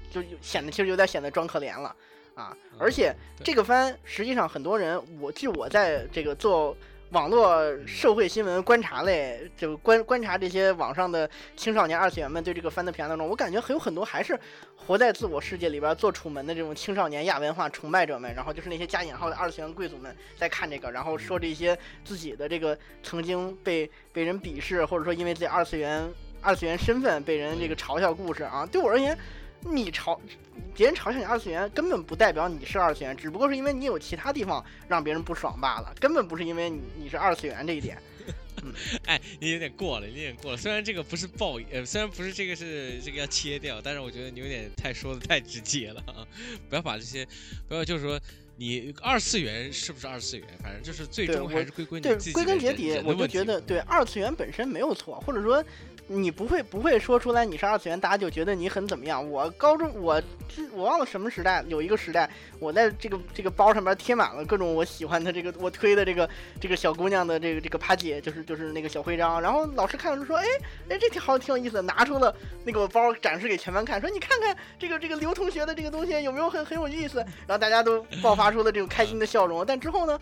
B: 就显得其实有点显得装可怜了啊！而且这个番实际上很多人，我据我在这个做网络社会新闻观察类，就观观察这些网上的青少年二次元们对这个番的评价当中，我感觉还有很多还是活在自我世界里边做楚门的这种青少年亚文化崇拜者们，然后就是那些加引号的二次元贵族们在看这个，然后说这些自己的这个曾经被被人鄙视，或者说因为自己二次元二次元身份被人这个嘲笑故事啊！对我而言。你嘲别人嘲笑你二次元，根本不代表你是二次元，只不过是因为你有其他地方让别人不爽罢了，根本不是因为你你是二次元这一点。
A: 嗯，哎，你有点过了，你有点过了。虽然这个不是暴，呃，虽然不是这个是这个要切掉，但是我觉得你有点太说的太直接了啊！不要把这些，不要就是说你二次元是不是二次元，反正就是最终还是归归你自己。
B: 对，归根结底，我就觉得对二次元本身没有错，或者说。你不会不会说出来你是二次元，大家就觉得你很怎么样？我高中我我忘了什么时代，有一个时代，我在这个这个包上面贴满了各种我喜欢的这个我推的这个这个小姑娘的这个这个趴姐，就是就是那个小徽章。然后老师看了就说，哎哎，这挺好，挺有意思，拿出了那个包展示给全班看，说你看看这个这个刘同学的这个东西有没有很很有意思？然后大家都爆发出了这种开心的笑容。但之后呢？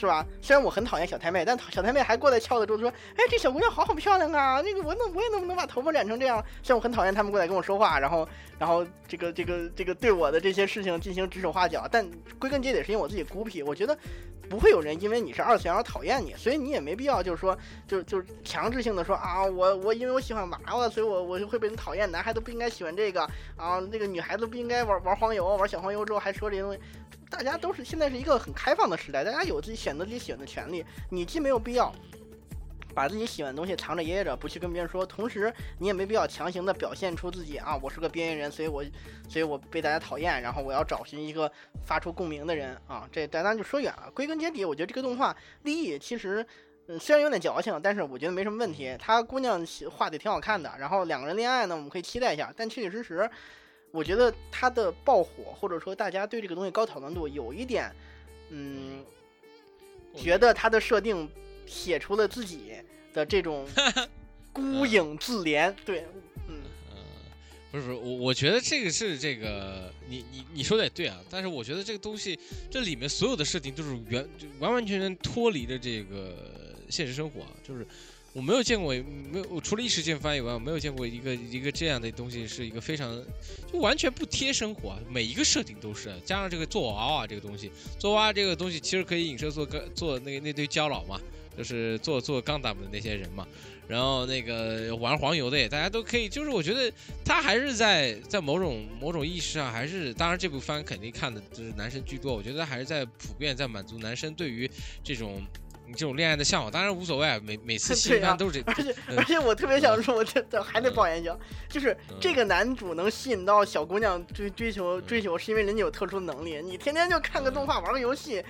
B: 是吧？虽然我很讨厌小太妹，但小太妹还过来敲的桌子说：“哎，这小姑娘好好漂亮啊！那个我能我也能不能把头发染成这样？”虽然我很讨厌他们过来跟我说话，然后然后这个这个这个对我的这些事情进行指手画脚，但归根结底是因为我自己孤僻。我觉得不会有人因为你是二次元而讨厌你，所以你也没必要就是说就就强制性的说啊，我我因为我喜欢娃娃，所以我我就会被人讨厌。男孩子不应该喜欢这个啊，那个女孩子不应该玩玩黄油，玩小黄油之后还说这些东西。大家都是现在是一个很开放的时代，大家有自己选择自己喜欢的权利。你既没有必要把自己喜欢的东西藏着掖着，不去跟别人说，同时你也没必要强行的表现出自己啊，我是个边缘人，所以我所以我被大家讨厌，然后我要找寻一个发出共鸣的人啊。这咱咱就说远了。归根结底，我觉得这个动画利益其实。嗯，虽然有点矫情，但是我觉得没什么问题。他姑娘画的挺好看的，然后两个人恋爱呢，我们可以期待一下。但确确实实，我觉得他的爆火，或者说大家对这个东西高讨论度，有一点，嗯，觉得他的设定写出了自己的这种 孤影自怜。对，嗯，
A: 不是不是，我我觉得这个是这个，你你你说的也对啊。但是我觉得这个东西，这里面所有的设定都是完完完全全脱离的这个。现实生活啊，就是我没有见过，没有我除了异世界番以外，我没有见过一个一个这样的东西，是一个非常就完全不贴生活。每一个设定都是，加上这个做娃娃这个东西，做娃娃这个东西其实可以影射做个做那那堆胶佬嘛，就是做做钢打的那些人嘛。然后那个玩黄油的也，大家都可以，就是我觉得他还是在在某种某种意识上，还是当然这部番肯定看的就是男生居多，我觉得还是在普遍在满足男生对于这种。你这种恋爱的向往当然无所谓，每每次新番都是这。
B: 而且而且我特别想说，我这这还得抱怨一下，就是这个男主能吸引到小姑娘追追求追求，是因为人家有特殊能力。你天天就看个动画，玩个游戏，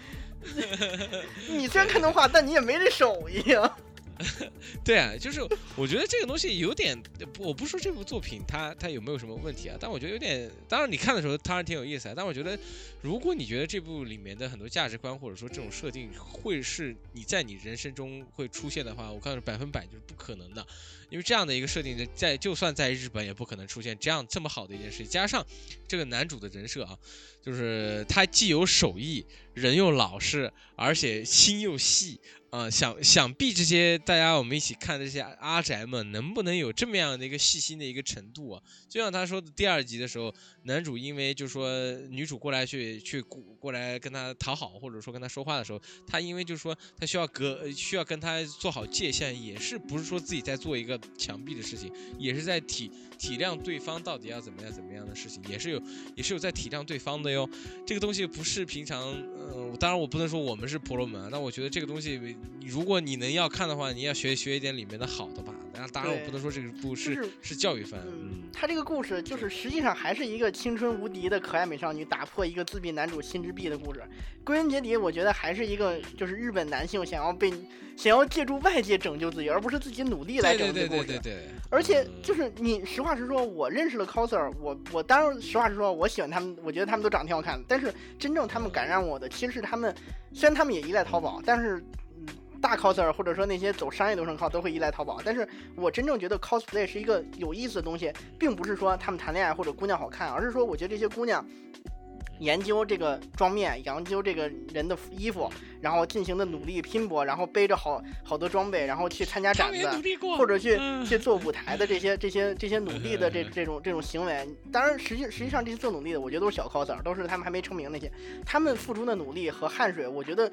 B: 你虽然看动画，但你也没这手艺啊。
A: 对啊，就是我觉得这个东西有点，我不说这部作品它它有没有什么问题啊，但我觉得有点，当然你看的时候当然挺有意思啊，但我觉得如果你觉得这部里面的很多价值观或者说这种设定会是你在你人生中会出现的话，我告诉你百分百就是不可能的，因为这样的一个设定在就算在日本也不可能出现这样这么好的一件事情，加上这个男主的人设啊，就是他既有手艺，人又老实，而且心又细。啊，想想必这些大家我们一起看这些阿宅们能不能有这么样的一个细心的一个程度啊？就像他说的第二集的时候，男主因为就说女主过来去去过过来跟他讨好，或者说跟他说话的时候，他因为就是说他需要隔需要跟他做好界限，也是不是说自己在做一个墙壁的事情，也是在体体谅对方到底要怎么样怎么样的事情，也是有也是有在体谅对方的哟。这个东西不是平常，嗯，当然我不能说我们是婆罗门，那我觉得这个东西。如果你能要看的话，你要学学一点里面的好的吧。当然，当然我不能说这个故事是教育番。
B: 嗯，他这个故事就是实际上还是一个青春无敌的可爱美少女打破一个自闭男主心之壁的故事。归根结底，我觉得还是一个就是日本男性想要被想要借助外界拯救自己，而不是自己努力来拯救
A: 对对对对对。
B: 而且就是你实话实说，我认识了 coser，我我当然实话实说，我喜欢他们，我觉得他们都长得挺好看的。但是真正他们感染我的，其实是他们，虽然他们也依赖淘宝，但是。大 coser 或者说那些走商业流程靠都会依赖淘宝，但是我真正觉得 cosplay 是一个有意思的东西，并不是说他们谈恋爱或者姑娘好看，而是说我觉得这些姑娘研究这个妆面，研究这个人的衣服，然后进行的努力拼搏，然后背着好好多装备，然后去参加展子，或者去去做舞台的这些这些这些努力的这这种这种行为，当然实际实际上这些做努力的，我觉得都是小 coser，都是他们还没成名那些，他们付出的努力和汗水，我觉得。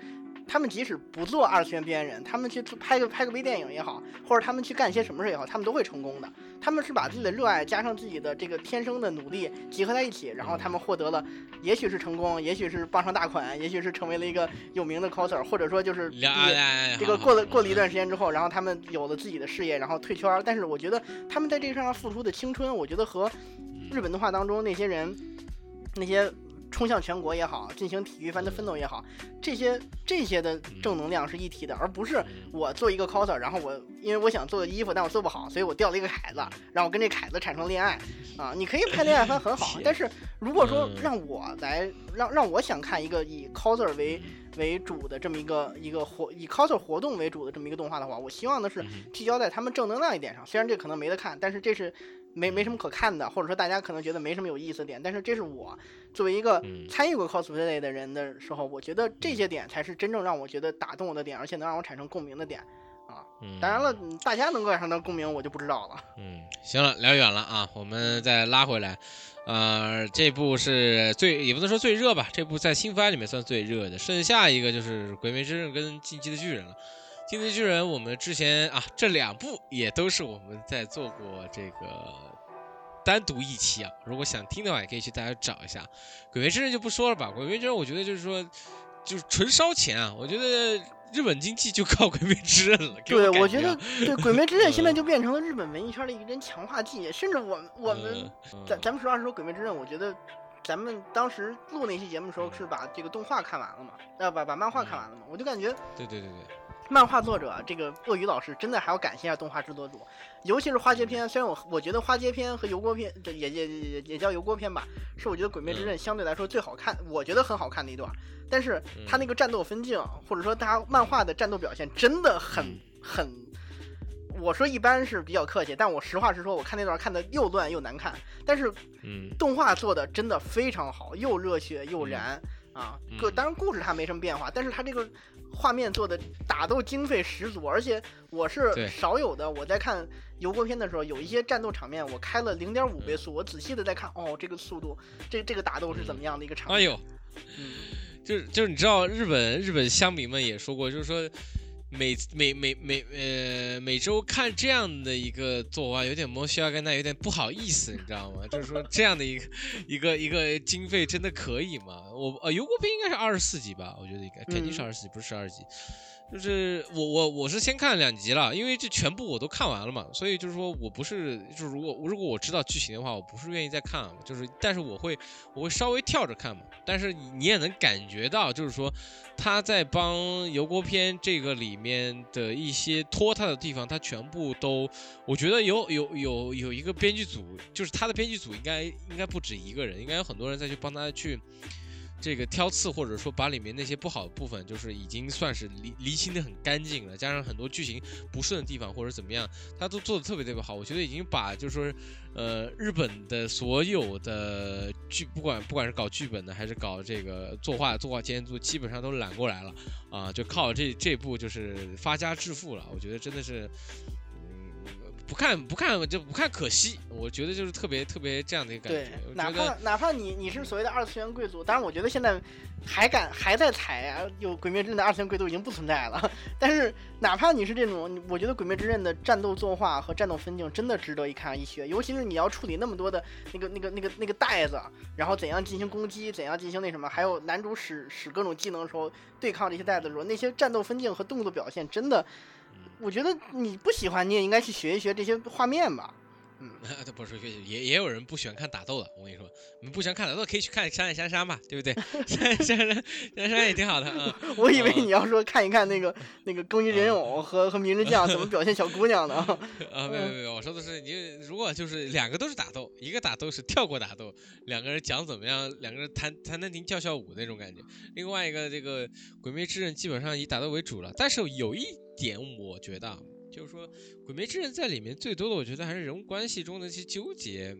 B: 他们即使不做二次元边缘人，他们去拍个拍个微电影也好，或者他们去干些什么事也好，他们都会成功的。他们是把自己的热爱加上自己的这个天生的努力集合在一起，然后他们获得了，也许是成功，也许是傍上大款，也许是成为了一个有名的 coser，或者说就是这个过了过了一段时间之后，然后他们有了自己的事业，然后退圈。但是我觉得他们在这个上付出的青春，我觉得和日本动画当中那些人那些。冲向全国也好，进行体育番的奋斗也好，这些这些的正能量是一体的，而不是我做一个 coser，然后我因为我想做衣服，但我做不好，所以我掉了一个凯子，然后跟这凯子产生恋爱啊！你可以拍恋爱番很好，但是如果说让我来让让我想看一个以 coser 为为主的这么一个一个活以 coser 活动为主的这么一个动画的话，我希望的是聚焦在他们正能量一点上。虽然这可能没得看，但是这是。没没什么可看的，或者说大家可能觉得没什么有意思的点，但是这是我作为一个参与过 cosplay 的人的时候，我觉得这些点才是真正让我觉得打动我的点，而且能让我产生共鸣的点啊。当然了，大家能够产生共鸣，我就不知道了。
A: 嗯，行了，聊远了啊，我们再拉回来。呃，这部是最也不能说最热吧，这部在新番里面算最热的，剩下一个就是《鬼灭之刃》跟《进击的巨人》了。《进击的巨人》我们之前啊，这两部也都是我们在做过这个。单独一期啊，如果想听的话，也可以去大家找一下。鬼灭之刃就不说了吧，鬼灭之刃我觉得就是说，就是纯烧钱啊。我觉得日本经济就靠鬼灭之刃了。
B: 对，我
A: 觉
B: 得对鬼灭之刃现在就变成了日本文艺圈的一针强化剂。甚至我们我们咱咱们实话实说，鬼灭之刃，我觉得咱们当时录那期节目的时候是把这个动画看完了嘛，呃，把把漫画看完了嘛，我就感觉
A: 对对对对。
B: 漫画作者这个鳄鱼老师真的还要感谢一下动画制作组，尤其是花街篇。虽然我我觉得花街篇和油锅篇，这也也也也叫油锅篇吧，是我觉得《鬼灭之刃》相对来说最好看，我觉得很好看的一段。但是他那个战斗分镜，或者说他漫画的战斗表现，真的很很，我说一般是比较客气，但我实话实说，我看那段看的又乱又难看。但是，
A: 嗯，
B: 动画做的真的非常好，又热血又燃啊！个当然故事它没什么变化，但是它这个。画面做的打斗经费十足，而且我是少有的。我在看油锅片的时候，有一些战斗场面，我开了零点五倍速，我仔细的在看，哦，这个速度，这这个打斗是怎么样的一个场面？
A: 哎呦，嗯，就是就是你知道日本日本乡民们也说过，就是说。每每每每呃每周看这样的一个作画，有点蒙需要跟他有点不好意思，你知道吗？就是说这样的一个一个一个经费真的可以吗？我呃油锅片应该是二十四集吧，我觉得应该肯定是二十集，不是十二集。就是我我我是先看两集了，因为这全部我都看完了嘛，所以就是说我不是就是如果如果我知道剧情的话，我不是愿意再看，就是但是我会我会稍微跳着看嘛。但是你也能感觉到，就是说他在帮油锅片这个里面的一些拖沓的地方，他全部都我觉得有有有有一个编剧组，就是他的编剧组应该应该不止一个人，应该有很多人在去帮他去。这个挑刺，或者说把里面那些不好的部分，就是已经算是离离清的很干净了，加上很多剧情不顺的地方或者怎么样，他都做的特别特别好。我觉得已经把就是说，呃，日本的所有的剧，不管不管是搞剧本的还是搞这个作画作画监督，基本上都揽过来了啊，就靠这这部就是发家致富了。我觉得真的是。不看不看就不看，可惜。我觉得就是特别特别这样的一个感觉。
B: 对，哪怕哪怕你你是所谓的二次元贵族，当然我觉得现在还敢还在踩啊，有《鬼灭之刃》的二次元贵族已经不存在了。但是哪怕你是这种，我觉得《鬼灭之刃》的战斗作画和战斗分镜真的值得一看一学。尤其是你要处理那么多的那个那个那个那个袋子，然后怎样进行攻击，怎样进行那什么，还有男主使使各种技能的时候对抗这些袋子的时候，那些战斗分镜和动作表现真的。我觉得你不喜欢，你也应该去学一学这些画面吧。嗯，
A: 不是学习，也也有人不喜欢看打斗的。我跟你说，你不喜欢看打斗，可以去看《山海山山》嘛，对不对？山山山山山也挺好的啊。
B: 我以为你要说看一看那个那个更衣人偶和和明日将怎么表现小姑娘呢？
A: 啊，没有没有，我说的是你如果就是两个都是打斗，一个打斗是跳过打斗，两个人讲怎么样，两个人弹弹弹琴跳跳舞那种感觉。另外一个这个《鬼灭之刃》基本上以打斗为主了，但是有一。点我觉得，就是说，《鬼灭之刃》在里面最多的，我觉得还是人物关系中的一些纠结，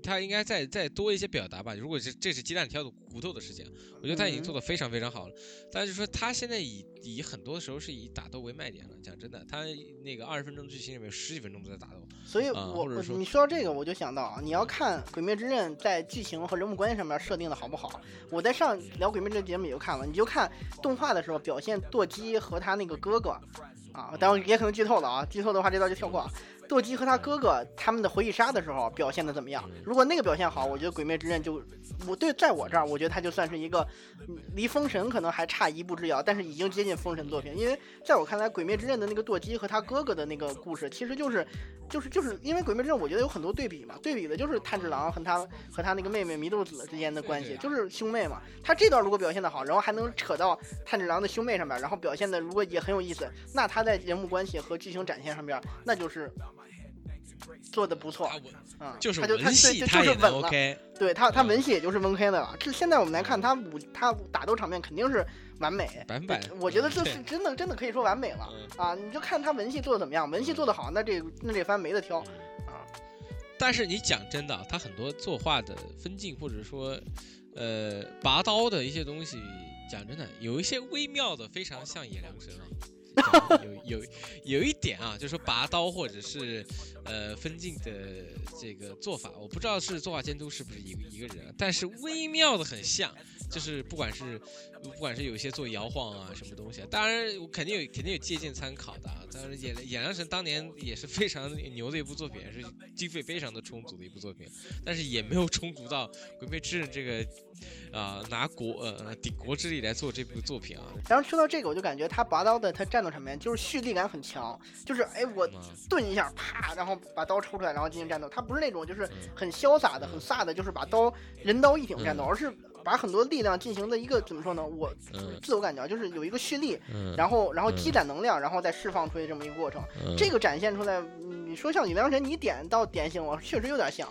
A: 他应该再再多一些表达吧。如果是这是鸡蛋挑骨头的事情，我觉得他已经做得非常非常好了。但是说他现在以以很多时候是以打斗为卖点了。讲真的，他那个二十分钟剧情里面十几分钟都在打斗。
B: 所以，我你说到这个，我就想到啊，你要看《鬼灭之刃》在剧情和人物关系上面设定的好不好。我在上聊《鬼灭之刃》节目也就看了，你就看动画的时候表现舵姬和他那个哥哥。啊，当然也可能剧透了啊！剧透的话，这道就跳过。舵姬和他哥哥他们的回忆杀的时候表现的怎么样？如果那个表现好，我觉得《鬼灭之刃》就我对在我这儿，我觉得他就算是一个离封神可能还差一步之遥，但是已经接近封神作品。因为在我看来，《鬼灭之刃》的那个舵姬和他哥哥的那个故事，其实就是就是就是因为《鬼灭之刃》，我觉得有很多对比嘛，对比的就是炭治郎和他和他那个妹妹祢豆子之间的关系，就是兄妹嘛。他这段如果表现的好，然后还能扯到炭治郎的兄妹上面，然后表现的如果也很有意思，那他在人物关系和剧情展现上面，那就是。做的不错，
A: 嗯，就是
B: 他就他
A: 对
B: 就是稳
A: 了，
B: 对他他文戏也就是温 K 的了。这现在我们来看他武他打斗场面肯定是完美，
A: 完美。
B: 我觉得这是真的真的可以说完美了啊！你就看他文戏做的怎么样，文戏做的好，那这那这番没得挑啊。
A: 但是你讲真的，他很多作画的分镜或者说呃拔刀的一些东西，讲真的有一些微妙的，非常像野良神啊。有有有一点啊，就是说拔刀或者是呃分镜的这个做法，我不知道是作画监督是不是一个一个人，但是微妙的很像，就是不管是不管是有些做摇晃啊什么东西，当然我肯定有肯定有借鉴参考的啊。当然演演良神当年也是非常牛的一部作品，是经费非常的充足的一部作品，但是也没有充足到鬼灭之刃这个。啊，拿国呃顶国之力来做这部作品啊。
B: 然后说到这个，我就感觉他拔刀的他战斗场面就是蓄力感很强，就是哎我顿一下啪，然后把刀抽出来，然后进行战斗。他不是那种就是很潇洒的、很飒的，就是把刀人刀一挺战斗，而是把很多力量进行的一个怎么说呢？我自我感觉就是有一个蓄力，然后然后积攒能量，然后再释放出去这么一个过程。这个展现出来，你说像女梁神，你点到点醒我，确实有点像。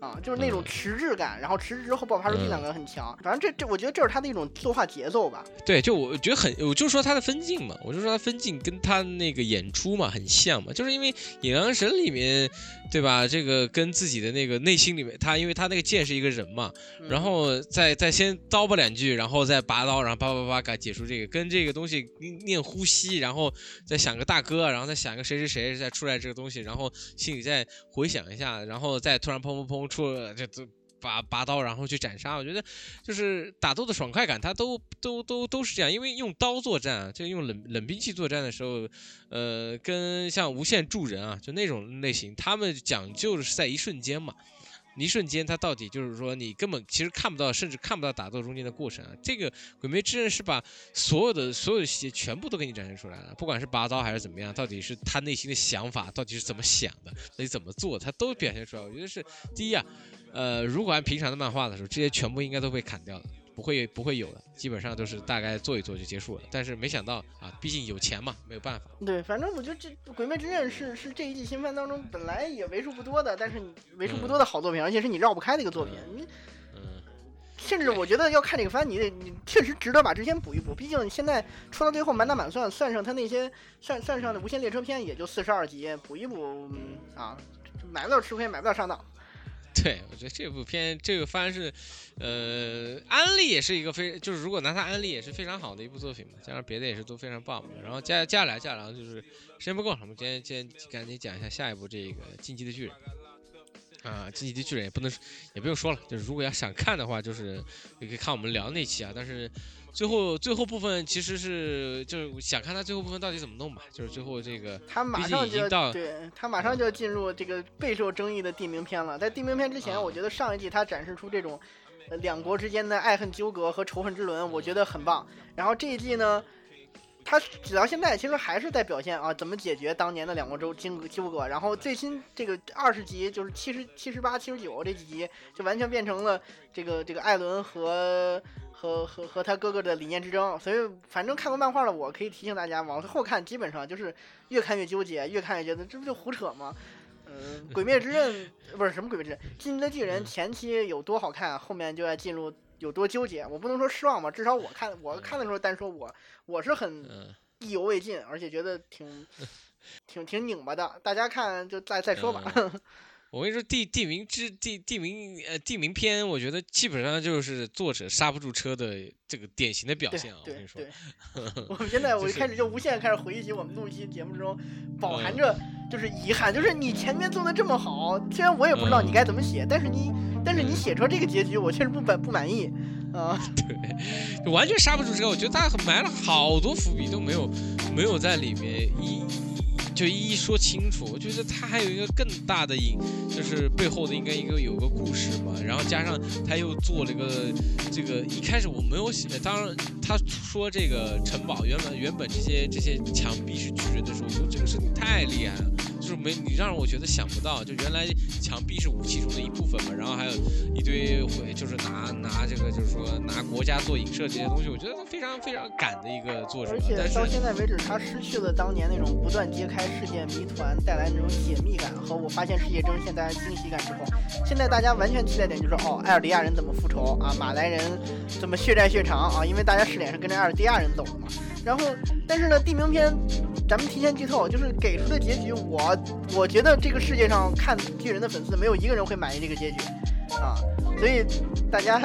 B: 啊，就是那种迟滞感，然后迟滞之后爆发出力量感很强。反正这这，我觉得这是他的一种作画节奏吧。
A: 对，就我觉得很，我就说他的分镜嘛，我就说他分镜跟他那个演出嘛很像嘛，就是因为《隐阳神》里面，对吧？这个跟自己的那个内心里面，他因为他那个剑是一个人嘛，然后再再先叨吧两句，然后再拔刀，然后叭叭叭给解除这个，跟这个东西念呼吸，然后再想个大哥，然后再想个谁谁谁再出来这个东西，然后心里再回想一下，然后再突然砰砰砰。出这这拔拔刀，然后去斩杀，我觉得就是打斗的爽快感，它都都都都是这样。因为用刀作战啊，就用冷冷兵器作战的时候，呃，跟像无限助人啊，就那种类型，他们讲究的是在一瞬间嘛。一瞬间，它到底就是说，你根本其实看不到，甚至看不到打斗中间的过程啊。这个《鬼灭之刃》是把所有的所有的细节全部都给你展现出来了，不管是拔刀还是怎么样，到底是他内心的想法，到底是怎么想的，到底怎么做，他都表现出来。我觉得是第一啊，呃，如果按平常的漫画的时候，这些全部应该都被砍掉了。不会不会有的，基本上都是大概做一做就结束了。但是没想到啊，毕竟有钱嘛，没有办法。
B: 对，反正我觉得这《鬼灭之刃》是是这一季新番当中本来也为数不多的，但是你为数不多的好作品，而且是你绕不开的一个作品。你，
A: 嗯，
B: 甚至我觉得要看这个番，你得你确实值得把之前补一补。毕竟现在出到最后满打满算，算上他那些算算上的无限列车篇，也就四十二集，补一补啊，买不了吃亏，买不了上当。
A: 对，我觉得这部片这个番是，呃，安利也是一个非，就是如果拿它安利也是非常好的一部作品嘛，加上别的也是都非常棒嘛。然后接接下来接下来就是时间不够，我们今天今天赶紧讲一下下一部这个《进击的巨人》啊，《进击的巨人》也不能也不用说了，就是如果要想看的话，就是也可以看我们聊那期啊，但是。最后最后部分其实是就是想看他最后部分到底怎么弄吧，就是最后这个
B: 他马上就对他马上就要进入这个备受争议的地名篇了。在地名篇之前，我觉得上一季他展示出这种两国之间的爱恨纠葛和仇恨之轮，我觉得很棒。然后这一季呢，他直到现在其实还是在表现啊怎么解决当年的两国州纠纠葛。然后最新这个二十集就是七十七十八七十九这几集就完全变成了这个这个艾伦和。和和和他哥哥的理念之争，所以反正看过漫画的我可以提醒大家，往后看基本上就是越看越纠结，越看越觉得这不就胡扯吗？嗯，鬼灭之刃不是什么鬼灭之刃，进击的巨人前期有多好看，后面就要进入有多纠结。我不能说失望吧，至少我看我看的时候单说我我是很意犹未尽，而且觉得挺 挺挺拧巴的。大家看就再再说吧。
A: 我跟你说，地地名之地地名呃地名篇，我觉得基本上就是作者刹不住车的这个典型的表现啊！我跟你说，
B: 我们现在我一开始就无限开始回忆起我们录一期节目中饱含着就是遗憾，就是你前面做的这么好，虽然我也不知道你该怎么写，但是你但是你写出这个结局，我确实不满不满意啊！
A: 对，完全刹不住车，我觉得他埋了好多伏笔都没有没有在里面一。就一一说清楚，我觉得他还有一个更大的隐，就是背后的应该一个有个故事嘛。然后加上他又做了个这个，一开始我没有写，当然他说这个城堡原本原本这些这些墙壁是巨人的时候，我觉得这个事情太厉害了，就是没你让我觉得想不到，就原来墙壁是武器中的一部分嘛。然后还有一堆会就是拿拿这个就是说拿国家做影射这些东西，我觉得非常非常赶的一个作者。而
B: 且到现在为止，他失去了当年那种不断揭开。世界谜团带来那种解密感和我发现世界真相带来惊喜感之后，现在大家完全期待点就是哦，艾尔迪亚人怎么复仇啊？马来人怎么血债血偿啊？因为大家试点是跟着艾尔迪亚人走的嘛。然后，但是呢，地名篇咱们提前剧透，就是给出的结局，我我觉得这个世界上看巨人的粉丝没有一个人会满意这个结局啊。所以大家。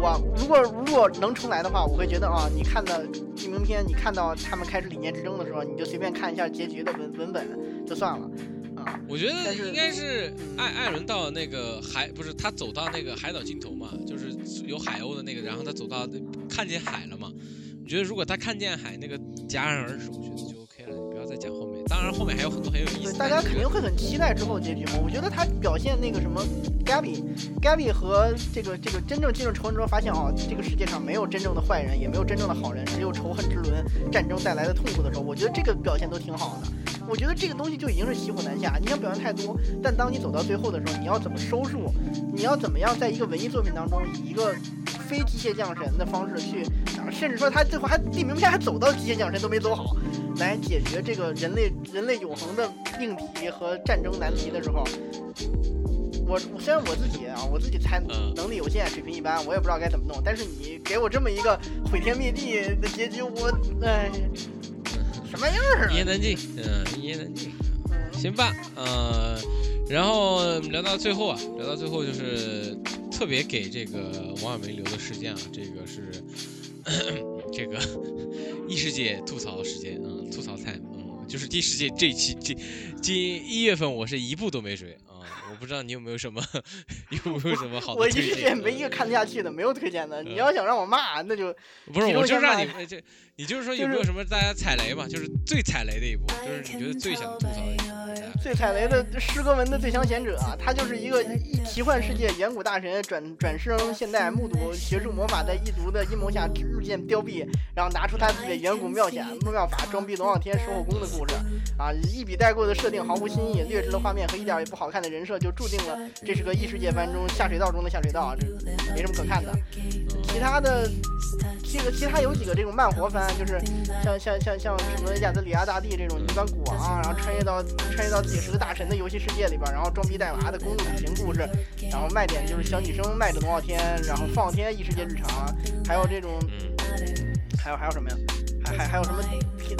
B: 我如果如果能重来的话，我会觉得啊，你看到地名篇，你看到他们开始理念之争的时候，你就随便看一下结局的文文本就算了啊。
A: 我觉得应该是艾艾伦到那个海，不是他走到那个海岛尽头嘛，就是有海鸥的那个，然后他走到看见海了嘛。我觉得如果他看见海那个戛然而止，我觉得就 OK 了，你不要再讲后面。当然后面还有很多很有意思，
B: 大家肯定会很期待之后结局嘛。我觉得他表现那个什么。Gabby，Gabby 和这个这个真正进入仇恨之后，发现哦，这个世界上没有真正的坏人，也没有真正的好人，只有仇恨之轮战争带来的痛苦的时候，我觉得这个表现都挺好的。我觉得这个东西就已经是骑虎难下。你想表现太多，但当你走到最后的时候，你要怎么收束？你要怎么样在一个文艺作品当中以一个非机械降神的方式去，甚至说他最后还地名片还走到极限降神都没走好，来解决这个人类人类永恒的命题和战争难题的时候，我虽然我自己啊，我自己才能力有限，水平一般，我也不知道该怎么弄，但是你给我这么一个毁天灭地的结局，我哎，什么样儿？
A: 一言难尽，嗯，一言难尽。行吧，呃，然后聊到最后啊，聊到最后就是特别给这个王小梅留的时间啊，这个是 这个异世界吐槽时间嗯，吐槽菜，嗯，就是第十届这期这今一月份我是一部都没追啊，不知道你有没有什么 有没有什么好的
B: 我异世界没一个看得下去的，没有推荐的，你要想让我骂，那就
A: 不是，我就让你这，你就是说有没有什么大家踩雷嘛，就是最踩雷的一部，就是你觉得最想吐槽的一部。
B: 最踩雷的诗歌文的最强贤者，他就是一个奇幻世界远古大神转转生现代，目睹学术魔法在异族的阴谋下日渐凋敝，然后拿出他自己的远古妙法妙法装逼龙傲天守护宫的故事啊，一笔带过的设定毫无新意，劣质的画面和一点也不好看的人设，就注定了这是个异世界番中下水道中的下水道，这没什么可看的。其他的，这个其他有几个这种慢活番，就是像像像像什么亚德里亚大帝这种一般古王，然后穿越到穿越到。自己是个大神的游戏世界里边，然后装逼带娃的公路旅行故事，然后卖点就是小女生卖着龙傲天，然后放天异世界日常，还有这种，还有还有什么呀？还还还有什么？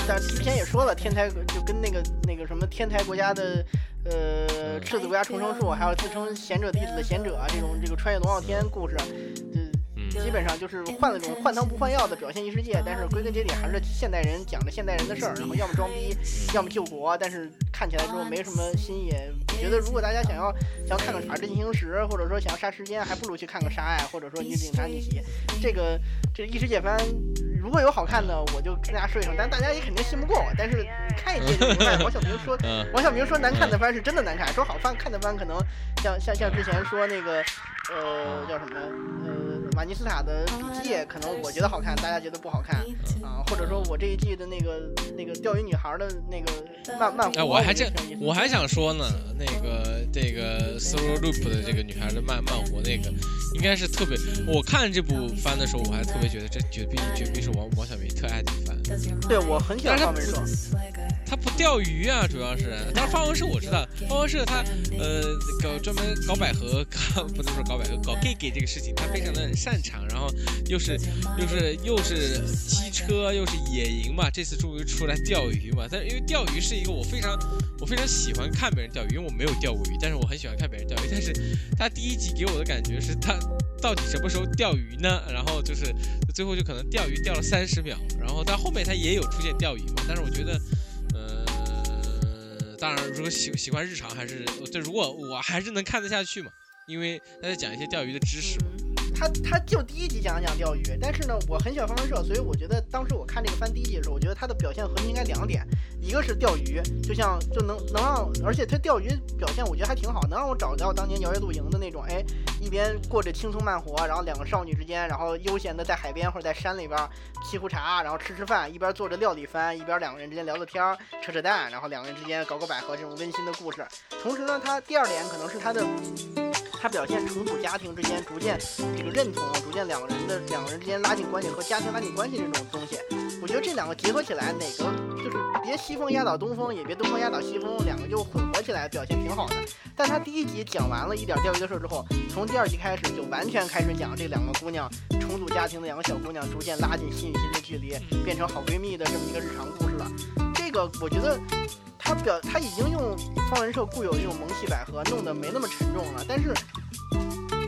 B: 但之前也说了，天台就跟那个那个什么天台国家的，呃，赤子国家重生术，还有自称贤者弟子的贤者啊，这种这个穿越龙傲天故事。基本上就是换了种换汤不换药的表现异世界，但是归根结底还是现代人讲着现代人的事儿，然后要么装逼，要么救国，但是看起来之后没什么新意。我觉得如果大家想要想要看个《法制进行时》，或者说想要杀时间，还不如去看个《杀爱》，或者说《女警察逆袭》。这个这个异世界番如果有好看的，我就跟大家说一声，但大家也肯定信不过我。但是看一遍就明白。王小明说，王小明说难看的番是真的难看，说好番看的番可能像像像之前说那个呃叫什么呃。马尼斯塔的笔记可能我觉得好看，大家觉得不好看啊，或者说我这一季的那个那个钓鱼女孩的那个漫漫
A: 哎，我还这我还想说呢，那个这个 solo loop 的这个女孩的漫漫活那个，应该是特别。我看这部番的时候，我还特别觉得这绝壁绝壁是王王小明特爱的番。
B: 对我很喜欢方文社。
A: 他不钓鱼啊，主要是。但是方文社我知道，方文社他呃搞专门搞百合，搞不能说搞百合，搞 gay gay 这个事情，他非常的擅长。然后又是又是又是机车，又是野营嘛。这次终于出来钓鱼嘛。但是因为钓鱼是一个我非常我非常喜欢看别人钓鱼，因为我没有钓过鱼，但是我很喜欢看别人钓鱼。但是他第一集给我的感觉是他到底什么时候钓鱼呢？然后就是最后就可能钓鱼钓了三十秒，然后但后面他也有出现钓鱼嘛。但是我觉得。当然，如果喜喜欢日常，还是就，如果我还是能看得下去嘛，因为他在讲一些钓鱼的知识嘛。
B: 他他就第一集讲一讲钓鱼，但是呢，我很喜欢方文社，所以我觉得当时我看这个番第一集的时候，我觉得他的表现核心应该两点，一个是钓鱼，就像就能能让，而且他钓鱼表现我觉得还挺好，能让我找到当年摇曳露营的那种，哎，一边过着轻松慢活，然后两个少女之间，然后悠闲的在海边或者在山里边沏壶茶，然后吃吃饭，一边做着料理番，一边两个人之间聊聊天扯扯淡，然后两个人之间搞搞百合这种温馨的故事。同时呢，他第二点可能是他的。他表现重组家庭之间逐渐这个认同，逐渐两个人的两个人之间拉近关系和家庭拉近关系这种东西，我觉得这两个结合起来，哪个就是别西风压倒东风，也别东风压倒西风，两个就混合起来表现挺好的。但他第一集讲完了一点钓鱼的事之后，从第二集开始就完全开始讲这两个姑娘重组家庭的两个小姑娘逐渐拉近心与心的距离，变成好闺蜜的这么一个日常故事了。这个我觉得。他表他已经用方文社固有的这种萌系百合弄得没那么沉重了，但是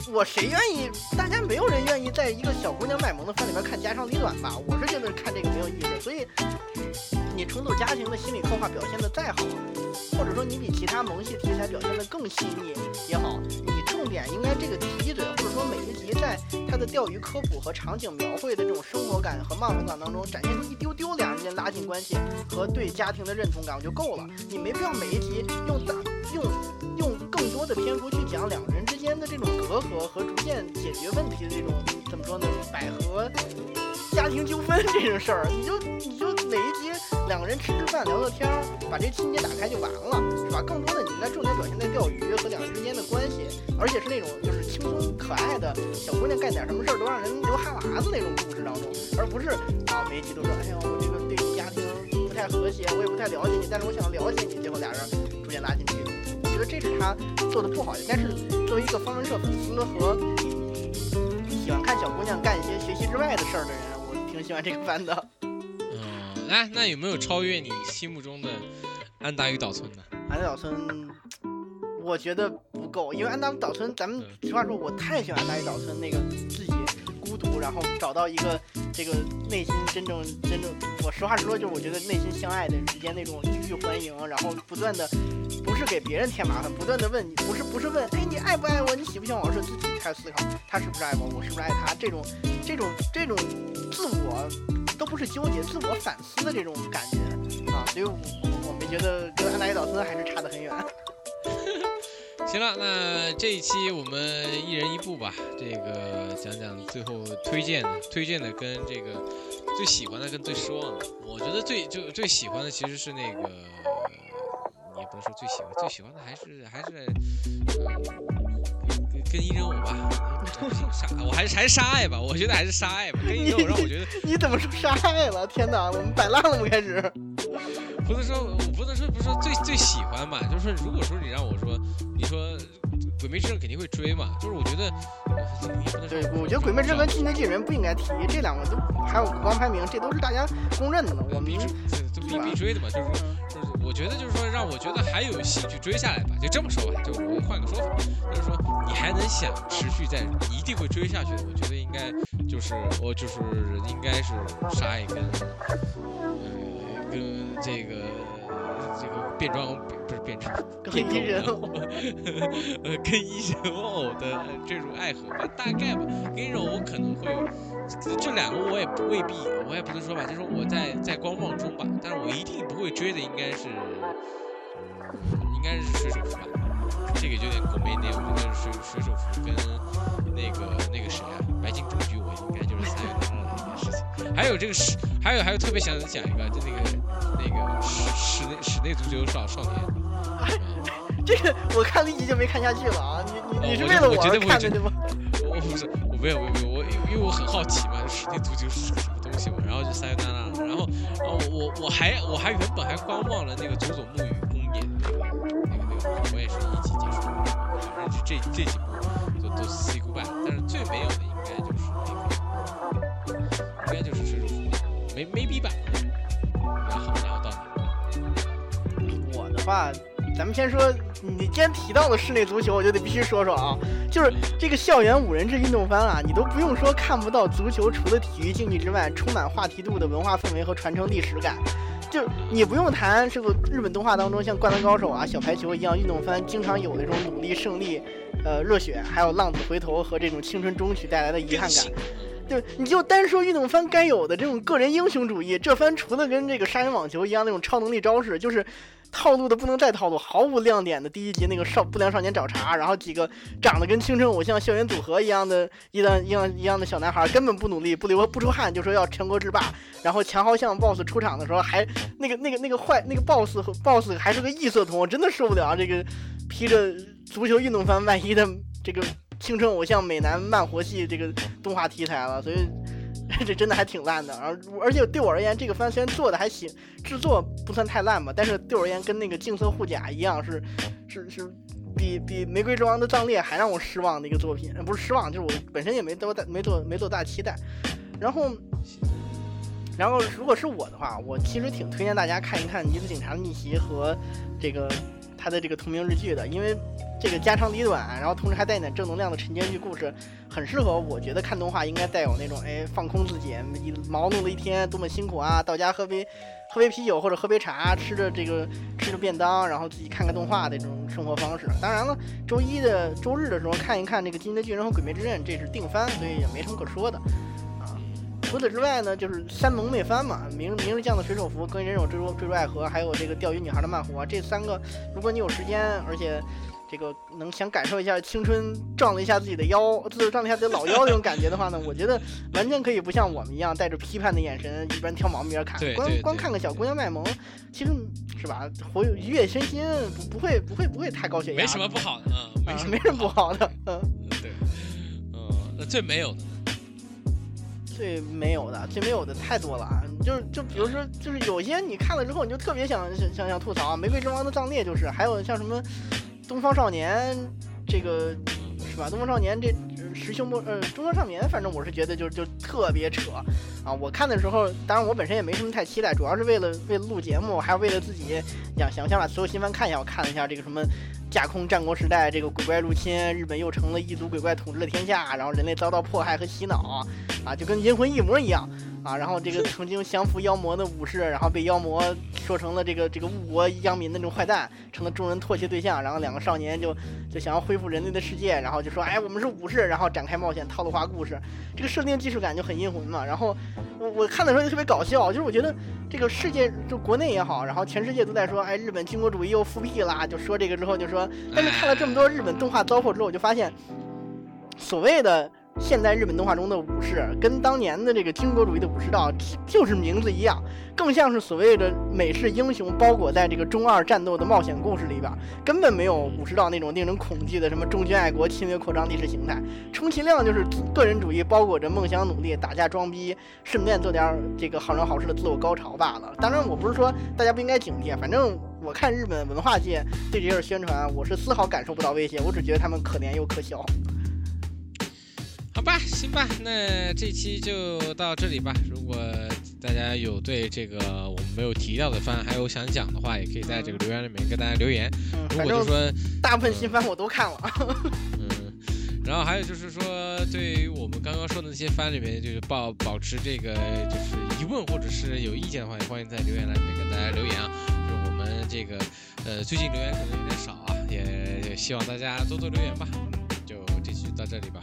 B: 我谁愿意？大家没有人愿意在一个小姑娘卖萌的饭里边看家长里短吧？我是觉得看这个没有意思，所以你重组家庭的心理刻画表现的再好，或者说你比其他萌系题材表现的更细腻也好，你重点应该这个提嘴，或者说每一集在它的钓鱼科普和场景描绘的这种生活感和漫画感当中展现出一丢丢两人间拉近关系和对家庭的认同感，我就够了。你没必要每一集用大用用更多的。篇幅去讲两个人之间的这种隔阂和逐渐解决问题的这种怎么说呢，百合家庭纠纷这种事儿，你就 你就每一集两个人吃吃饭聊聊天儿，把这情节打开就完了，是吧？更多的你应该重点表现在钓鱼和两人之间的关系，而且是那种就是轻松可爱的小姑娘干点什么事儿都让人流哈喇子那种故事当中，而不是啊每一集都说哎呀我这个对家庭太和谐，我也不太了解你，但是我想了解你，结果俩人逐渐拉近距离。我觉得这是他做的不好的，但是作为一个方文社粉丝和喜欢看小姑娘干一些学习之外的事儿的人，我挺喜欢这个番的。
A: 嗯，来，那有没有超越你心目中的安达与岛村呢？
B: 安达岛村，我觉得不够，因为安达岛村，咱们实话说，我太喜欢安达与岛村那个自己孤独，然后找到一个这个内心真正真正，我实话实说，就是我觉得内心相爱的人之间那种欲拒还迎，然后不断的不是给别人添麻烦，不断的问你，不是不是问，哎，你爱不爱我？你喜不喜欢我？是自己开始思考，他是不是爱我？我是不是爱他？这种这种这种自我都不是纠结，自我反思的这种感觉啊，所以我我没觉得跟安达与岛村还是差得很远。
A: 行了，那这一期我们一人一部吧，这个讲讲最后推荐的，推荐的跟这个最喜欢的跟最失望的。我觉得最就最喜欢的其实是那个，也不能说最喜欢，最喜欢的还是还是、呃、跟跟一人五吧，杀我还是还是杀爱吧，我觉得还是杀爱吧，跟一人五让我觉得
B: 你怎么说杀爱了？天哪，我们摆烂了吗？开始。
A: 不能说，我不能说，不是说最最喜欢吧，就是说，如果说你让我说，你说《鬼灭之刃》肯定会追嘛，就是我觉得，
B: 对，我觉得《鬼灭之刃》跟《进击的巨人》不应该提，这两个都还有国王排名，这都是大家公认的呢。我们
A: 必追，这必必追的嘛，就是就是，我觉得就是说，让我觉得还有兴趣追下来吧，就这么说吧，就我换个说法，就是说你还能想持续在，你一定会追下去的，我觉得应该就是我就是应该是沙爱跟。跟这个这个变装不是变装，
B: 变装人偶，
A: 呃，跟伊人偶的这种爱河吧，大概吧，跟伊人偶可能会有这两个，我也不未必，我也不能说吧，就是我在在观望中吧，但是我一定不会追的，应该是，应该是水手服吧，这个有点狗没脸，我觉得水水手服跟那个那个谁啊，白金中局，我应该就是三月份的一件事情，还有这个是。还有还有特别想讲一个，就那个那个室室内室内足球少少年，
B: 这个我看了一集就没看下去了啊！你你你是为了我看的对吗？
A: 我不是，我没有没有没有，我因为我很好奇嘛，室内足球是个什么东西嘛，然后就三月娜娜，然后然后我我还我还原本还观望了那个佐佐木与公演的那个那个那个，我也是一集结束，反正这这几部都都 say goodbye，但是最没有的应该就是那个，应该就是水手服。没没逼版，
B: 你。我的话，咱们先说，你既然提到了室内足球，我就得必须说说啊，就是这个校园五人制运动番啊，你都不用说看不到足球除了体育竞技之外，充满话题度的文化氛围和传承历史感。就你不用谈这个日本动画当中像《灌篮高手》啊、小排球一样运动番经常有那种努力、胜利、呃热血，还有浪子回头和这种青春终曲带来的遗憾感。就你就单说运动番该有的这种个人英雄主义，这番除了跟这个杀人网球一样那种超能力招式，就是套路的不能再套路，毫无亮点的第一集那个少不良少年找茬，然后几个长得跟青春偶像校园组合一样的一样一样一样的小男孩，根本不努力不流不出汗就说要全国制霸，然后强豪像 boss 出场的时候还那个那个那个坏那个 boss 和 boss 还是个异色瞳，我真的受不了这个披着足球运动番外衣的这个。青春偶像美男慢活系这个动画题材了，所以这真的还挺烂的。而而且对我而言，这个番虽然做的还行，制作不算太烂吧，但是对我而言跟那个镜色护甲一样，是是是比比玫瑰之王的葬列还让我失望的一个作品。不是失望，就是我本身也没多大没做没做大期待。然后然后如果是我的话，我其实挺推荐大家看一看《尼子警察的逆袭》和这个他的这个同名日剧的，因为。这个家长里短，然后同时还带点正能量的晨间剧故事，很适合。我觉得看动画应该带有那种，哎，放空自己，一忙碌了一天多么辛苦啊，到家喝杯喝杯啤酒或者喝杯茶，吃着这个吃着便当，然后自己看看动画的这种生活方式。当然了，周一的周日的时候看一看这个《金的巨人》和《鬼灭之刃》，这是定番，所以也没什么可说的啊。除此之外呢，就是三萌妹番嘛，明明日酱的水手服跟人手追逐追逐爱河，还有这个钓鱼女孩的慢活，这三个，如果你有时间，而且。这个能想感受一下青春撞了一下自己的腰，自撞了一下自己老腰这种感觉的话呢，我觉得完全可以不像我们一样带着批判的眼神，一边挑毛病一边看。光光看个小姑娘卖萌，其实是吧，活愉悦身心，不不会不会不会太高血压。
A: 没什么不好的啊，没什
B: 没什么不好的。嗯，
A: 对，嗯，那最没有的。
B: 最没有的，最没有的太多了啊，就是就比如说，就是有些你看了之后，你就特别想想想吐槽，《玫瑰之王的葬列》就是，还有像什么《东方少年》这个是吧，《东方少年》这师兄不呃，《中方少年》，反正我是觉得就就特别扯啊！我看的时候，当然我本身也没什么太期待，主要是为了为了录节目，还有为了自己想想想把所有新番看一下。我看了一下这个什么。架空战国时代，这个鬼怪入侵，日本又成了异族鬼怪统治了天下，然后人类遭到迫害和洗脑，啊，就跟银魂一模一样。啊，然后这个曾经降服妖魔的武士，然后被妖魔说成了这个这个误国殃民的那种坏蛋，成了众人唾弃对象。然后两个少年就就想要恢复人类的世界，然后就说，哎，我们是武士，然后展开冒险套路化故事。这个设定技术感就很阴魂嘛。然后我我看的时候就特别搞笑，就是我觉得这个世界就国内也好，然后全世界都在说，哎，日本军国主义又复辟啦，就说这个之后就说，但是看了这么多日本动画糟粕之后，我就发现，所谓的。现代日本动画中的武士跟当年的这个军国主义的武士道就是名字一样，更像是所谓的美式英雄包裹在这个中二战斗的冒险故事里边，根本没有武士道那种令人恐惧的什么忠君爱国、侵略扩张历史形态，充其量就是个人主义包裹着梦想努力、打架装逼，顺便做点这个好人好事的自我高潮罢了。当然，我不是说大家不应该警惕，反正我看日本文化界对这事宣传，我是丝毫感受不到威胁，我只觉得他们可怜又可笑。
A: 好吧，行吧，那这期就到这里吧。如果大家有对这个我们没有提到的番还有想讲的话，也可以在这个留言里面跟大家留言。如果就说
B: 大部分新番我都看了。
A: 嗯，然后还有就是说，对于我们刚刚说的那些番里面，就是保保持这个就是疑问或者是有意见的话，也欢迎在留言栏里面跟大家留言啊。就是我们这个呃最近留言可能有点少啊，也希望大家多多留言吧。就这期就到这里吧。